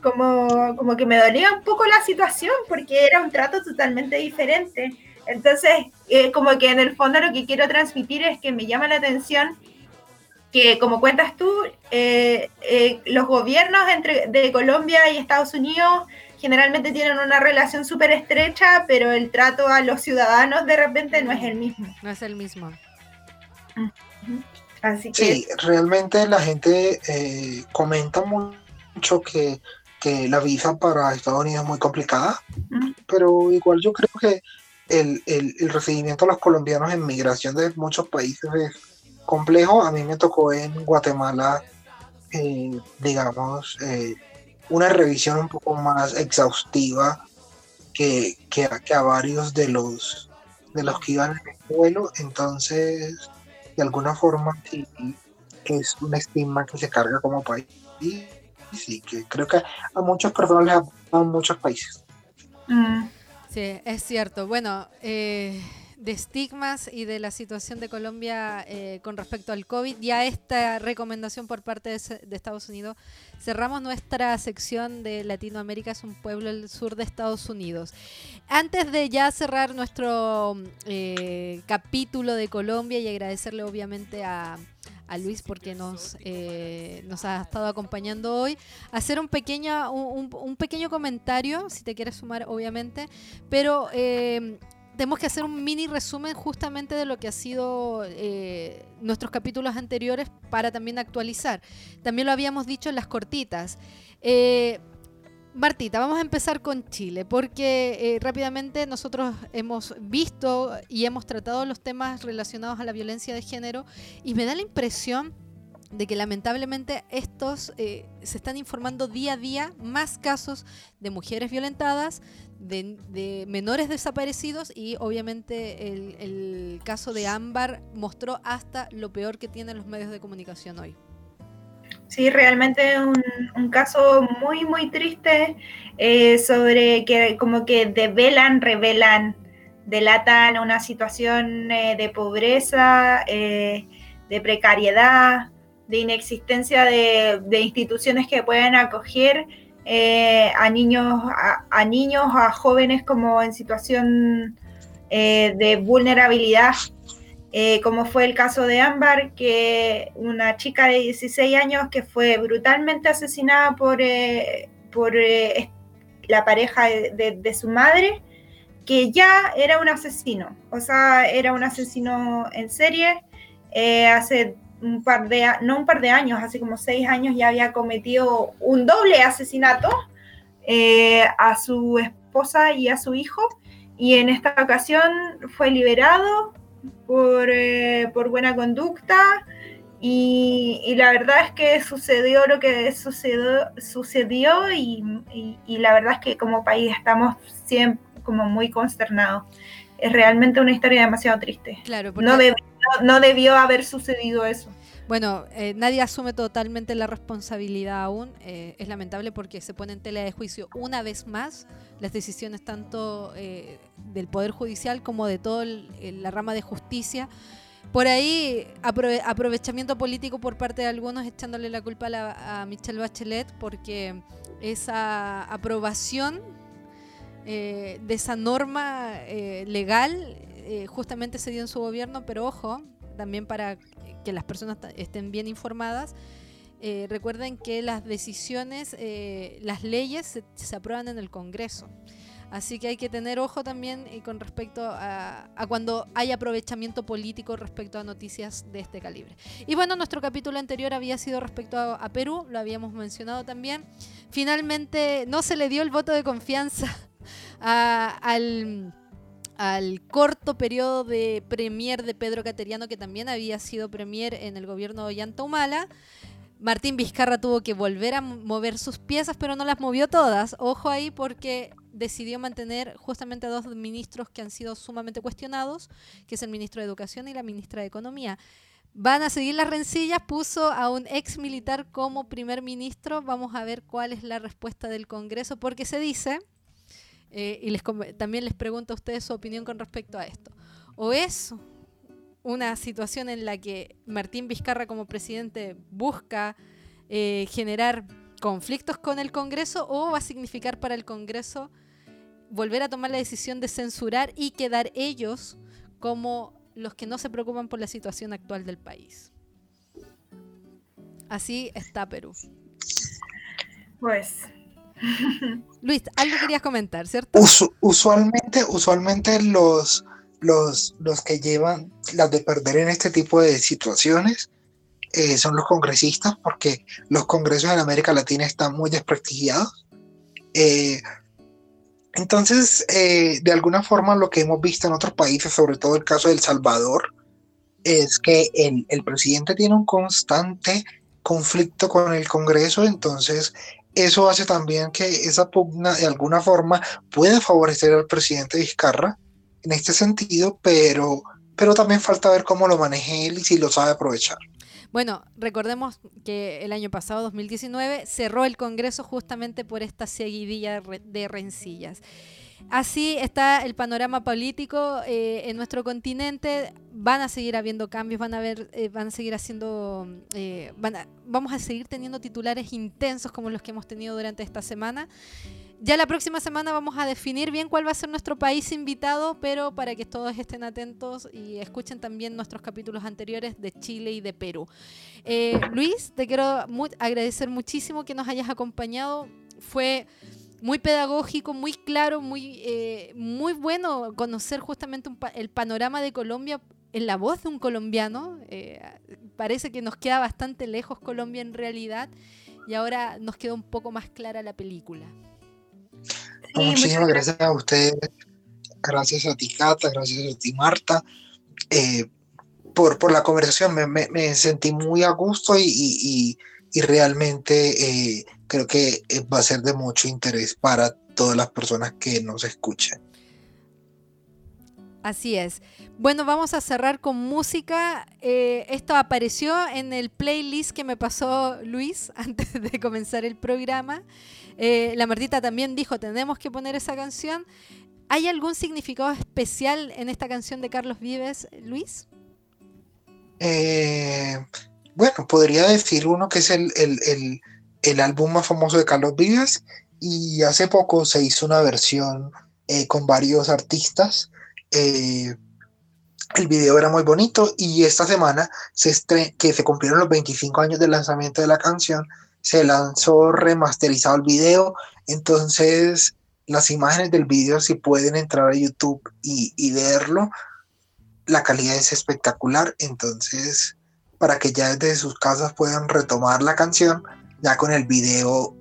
Como, como que me dolía un poco la situación porque era un trato totalmente diferente. Entonces, eh, como que en el fondo lo que quiero transmitir es que me llama la atención que, como cuentas tú, eh, eh, los gobiernos entre, de Colombia y Estados Unidos generalmente tienen una relación súper estrecha, pero el trato a los ciudadanos de repente no es el mismo. No es el mismo. Así que Sí, realmente la gente eh, comenta mucho que, que la visa para Estados Unidos es muy complicada, Mm. pero igual yo creo que el, el- el recibimiento a los colombianos en migración de muchos países es complejo. A mí me tocó en Guatemala, eh, digamos, eh, una revisión un poco más exhaustiva que, que, a- varios de los, de los que iban en el vuelo. Entonces, de alguna forma, sí, es un estigma que se carga como país y que creo que a muchas personas les ha a muchos países. mm, Sí, es cierto. Bueno, eh, de estigmas y de la situación de Colombia eh, con respecto al COVID y a esta recomendación por parte de, Estados Unidos, cerramos nuestra sección de Latinoamérica es un pueblo del sur de Estados Unidos. Antes de ya cerrar nuestro eh, capítulo de Colombia y agradecerle obviamente a, Luis porque nos, eh, nos ha estado acompañando hoy, hacer un pequeño, un, pequeño comentario, si te quieres sumar obviamente, pero tenemos que hacer un mini resumen justamente de lo que ha sido eh, nuestros capítulos anteriores para también actualizar. También lo habíamos dicho en las cortitas. Eh, Martita, vamos a empezar con Chile, porque eh, rápidamente nosotros hemos visto y hemos tratado los temas relacionados a la violencia de género y me da la impresión de que lamentablemente estos se están informando día a día más casos de mujeres violentadas, de, de menores desaparecidos y obviamente el, el caso de Ámbar mostró hasta lo peor que tienen los medios de comunicación hoy. Sí, realmente un, un caso muy, muy triste eh, sobre que como que develan, revelan, delatan una situación eh, de pobreza, eh, de precariedad, de inexistencia de, de instituciones que puedan acoger eh, a niños, a, niños, a jóvenes como en situación eh, de vulnerabilidad eh, como fue el caso de Ámbar, que una chica de 16 años que fue brutalmente asesinada por, por la pareja de, de, su madre, que ya era un asesino, o sea, era un asesino en serie, hace un par de, no un par de años, hace como seis años ya había cometido un doble asesinato eh, a su esposa y a su hijo, y en esta ocasión fue liberado por, eh, por buena conducta y, y, la verdad es que sucedió lo que sucedió, sucedió y, y, y, la verdad es que como país estamos siempre como muy consternados. Es realmente una historia demasiado triste. Claro, no, debió, no, debió haber sucedido eso. Bueno, eh, nadie asume totalmente la responsabilidad aún. eh, es lamentable porque se pone en tela de juicio una vez más las decisiones tanto eh, del Poder Judicial como de toda la rama de justicia. Por ahí, aprove- aprovechamiento político por parte de algunos echándole la culpa a, la- a Michelle Bachelet porque esa aprobación de esa norma legal eh, justamente se dio en su gobierno, pero ojo, también para que las personas estén bien informadas, eh, recuerden que las decisiones, eh, las leyes se, aprueban en el Congreso. Así que hay que tener ojo también con respecto a, cuando hay aprovechamiento político respecto a noticias de este calibre. Y bueno, nuestro capítulo anterior había sido respecto a, a Perú, lo habíamos mencionado también. Finalmente no se le dio el voto de confianza [laughs] a- al, al corto periodo de premier de Pedro Cateriano, que también había sido premier en el gobierno de Ollanta. Martín Vizcarra tuvo que volver a mover sus piezas, pero no las movió todas. Ojo ahí porque decidió mantener justamente a dos ministros que han sido sumamente cuestionados, que es el ministro de Educación y la ministra de Economía. Van a seguir las rencillas, puso a un ex militar como primer ministro. Vamos a ver cuál es la respuesta del Congreso, porque se dice, eh, y les, también les pregunto a ustedes su opinión con respecto a esto, o es una situación en la que Martín Vizcarra como presidente busca eh, generar conflictos con el Congreso o va a significar para el Congreso volver a tomar la decisión de censurar y quedar ellos como los que no se preocupan por la situación actual del país. Así está Perú. Pues, [laughs] Luis, algo querías comentar, ¿cierto? Usu- usualmente, usualmente los, los, los que llevan las de perder en este tipo de situaciones eh, son los congresistas, porque los congresos en América Latina están muy desprestigiados. Eh, entonces, eh, de alguna forma, lo que hemos visto en otros países, sobre todo el caso de El Salvador, es que el presidente tiene un constante conflicto con el Congreso, entonces eso hace también que esa pugna de alguna forma puede favorecer al presidente Vizcarra en este sentido, pero, pero también falta ver cómo lo maneje él y si lo sabe aprovechar. Bueno, recordemos que el año pasado, 2019, cerró el Congreso justamente por esta seguidilla de rencillas. Así está el panorama político eh, en nuestro continente. Van a seguir habiendo cambios, van a haber, eh, van a seguir haciendo, eh, van a- vamos a seguir teniendo titulares intensos como los que hemos tenido durante esta semana. Ya la próxima semana vamos a definir bien cuál va a ser nuestro país invitado, pero para que todos estén atentos y escuchen también nuestros capítulos anteriores de Chile y de Perú. Luis, te quiero agradecer muchísimo que nos hayas acompañado. Fue muy pedagógico, muy claro, muy, eh, muy bueno conocer justamente un pa- el panorama de Colombia en la voz de un colombiano. Eh, parece que nos queda bastante lejos Colombia en realidad y ahora nos queda un poco más clara la película. Sí, Muchísimas muchas gracias a ustedes, gracias a ti, Cata, gracias a ti, Marta, eh, por, por la conversación. Me, me- me sentí muy a gusto y, y- y- y realmente eh, creo que eh, va a ser de mucho interés para todas las personas que nos escuchen. Así es. Bueno, vamos a cerrar con música. Eh, esto apareció en el playlist que me pasó Luis [laughs] antes de comenzar el programa. Eh, la Martita también dijo, tenemos que poner esa canción. ¿Hay algún significado especial en esta canción de Carlos Vives, Luis? Eh, bueno, podría decir uno que es el, el- el- el álbum más famoso de Carlos Vives y hace poco se hizo una versión eh, con varios artistas. Eh, el video era muy bonito y esta semana, se estre- que se cumplieron los 25 años del lanzamiento de la canción, se lanzó remasterizado el video. Entonces, las imágenes del video, si pueden entrar a YouTube y, y verlo, la calidad es espectacular, entonces para que ya desde sus casas puedan retomar la canción ya con el video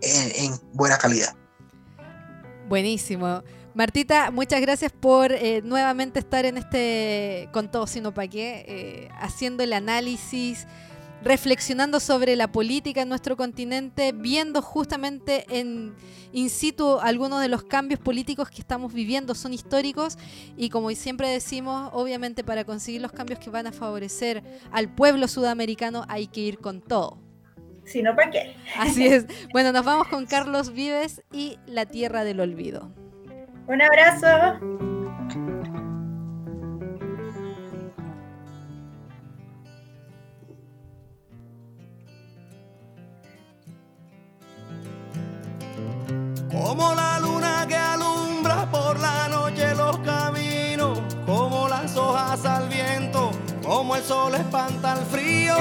en, en buena calidad. Buenísimo. Martita, muchas gracias por eh, nuevamente estar en este con todo sino pa' qué, eh, haciendo el análisis reflexionando sobre la política en nuestro continente, viendo justamente en in situ algunos de los cambios políticos que estamos viviendo, son históricos y como siempre decimos, obviamente para conseguir los cambios que van a favorecer al pueblo sudamericano hay que ir con todo. Si no, ¿para qué? Así es. Bueno, nos vamos con Carlos Vives y La Tierra del Olvido. Un abrazo. Como la luna que alumbra por la noche los caminos, como las hojas al viento, como el sol espanta el frío,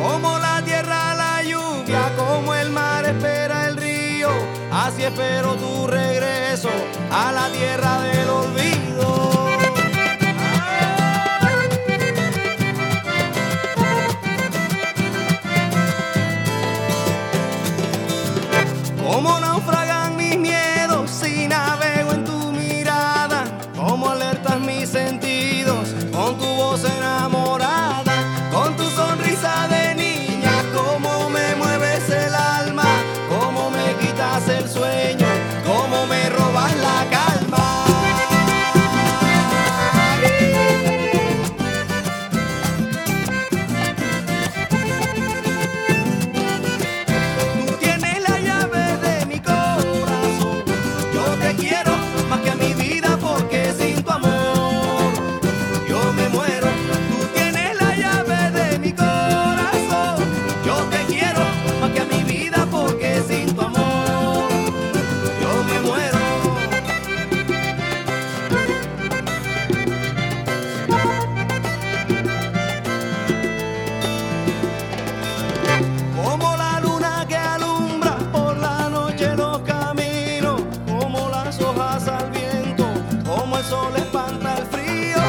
como la tierra la lluvia, como el mar espera el río, así espero tu regreso a la tierra del olvido. Sol espanta el frío,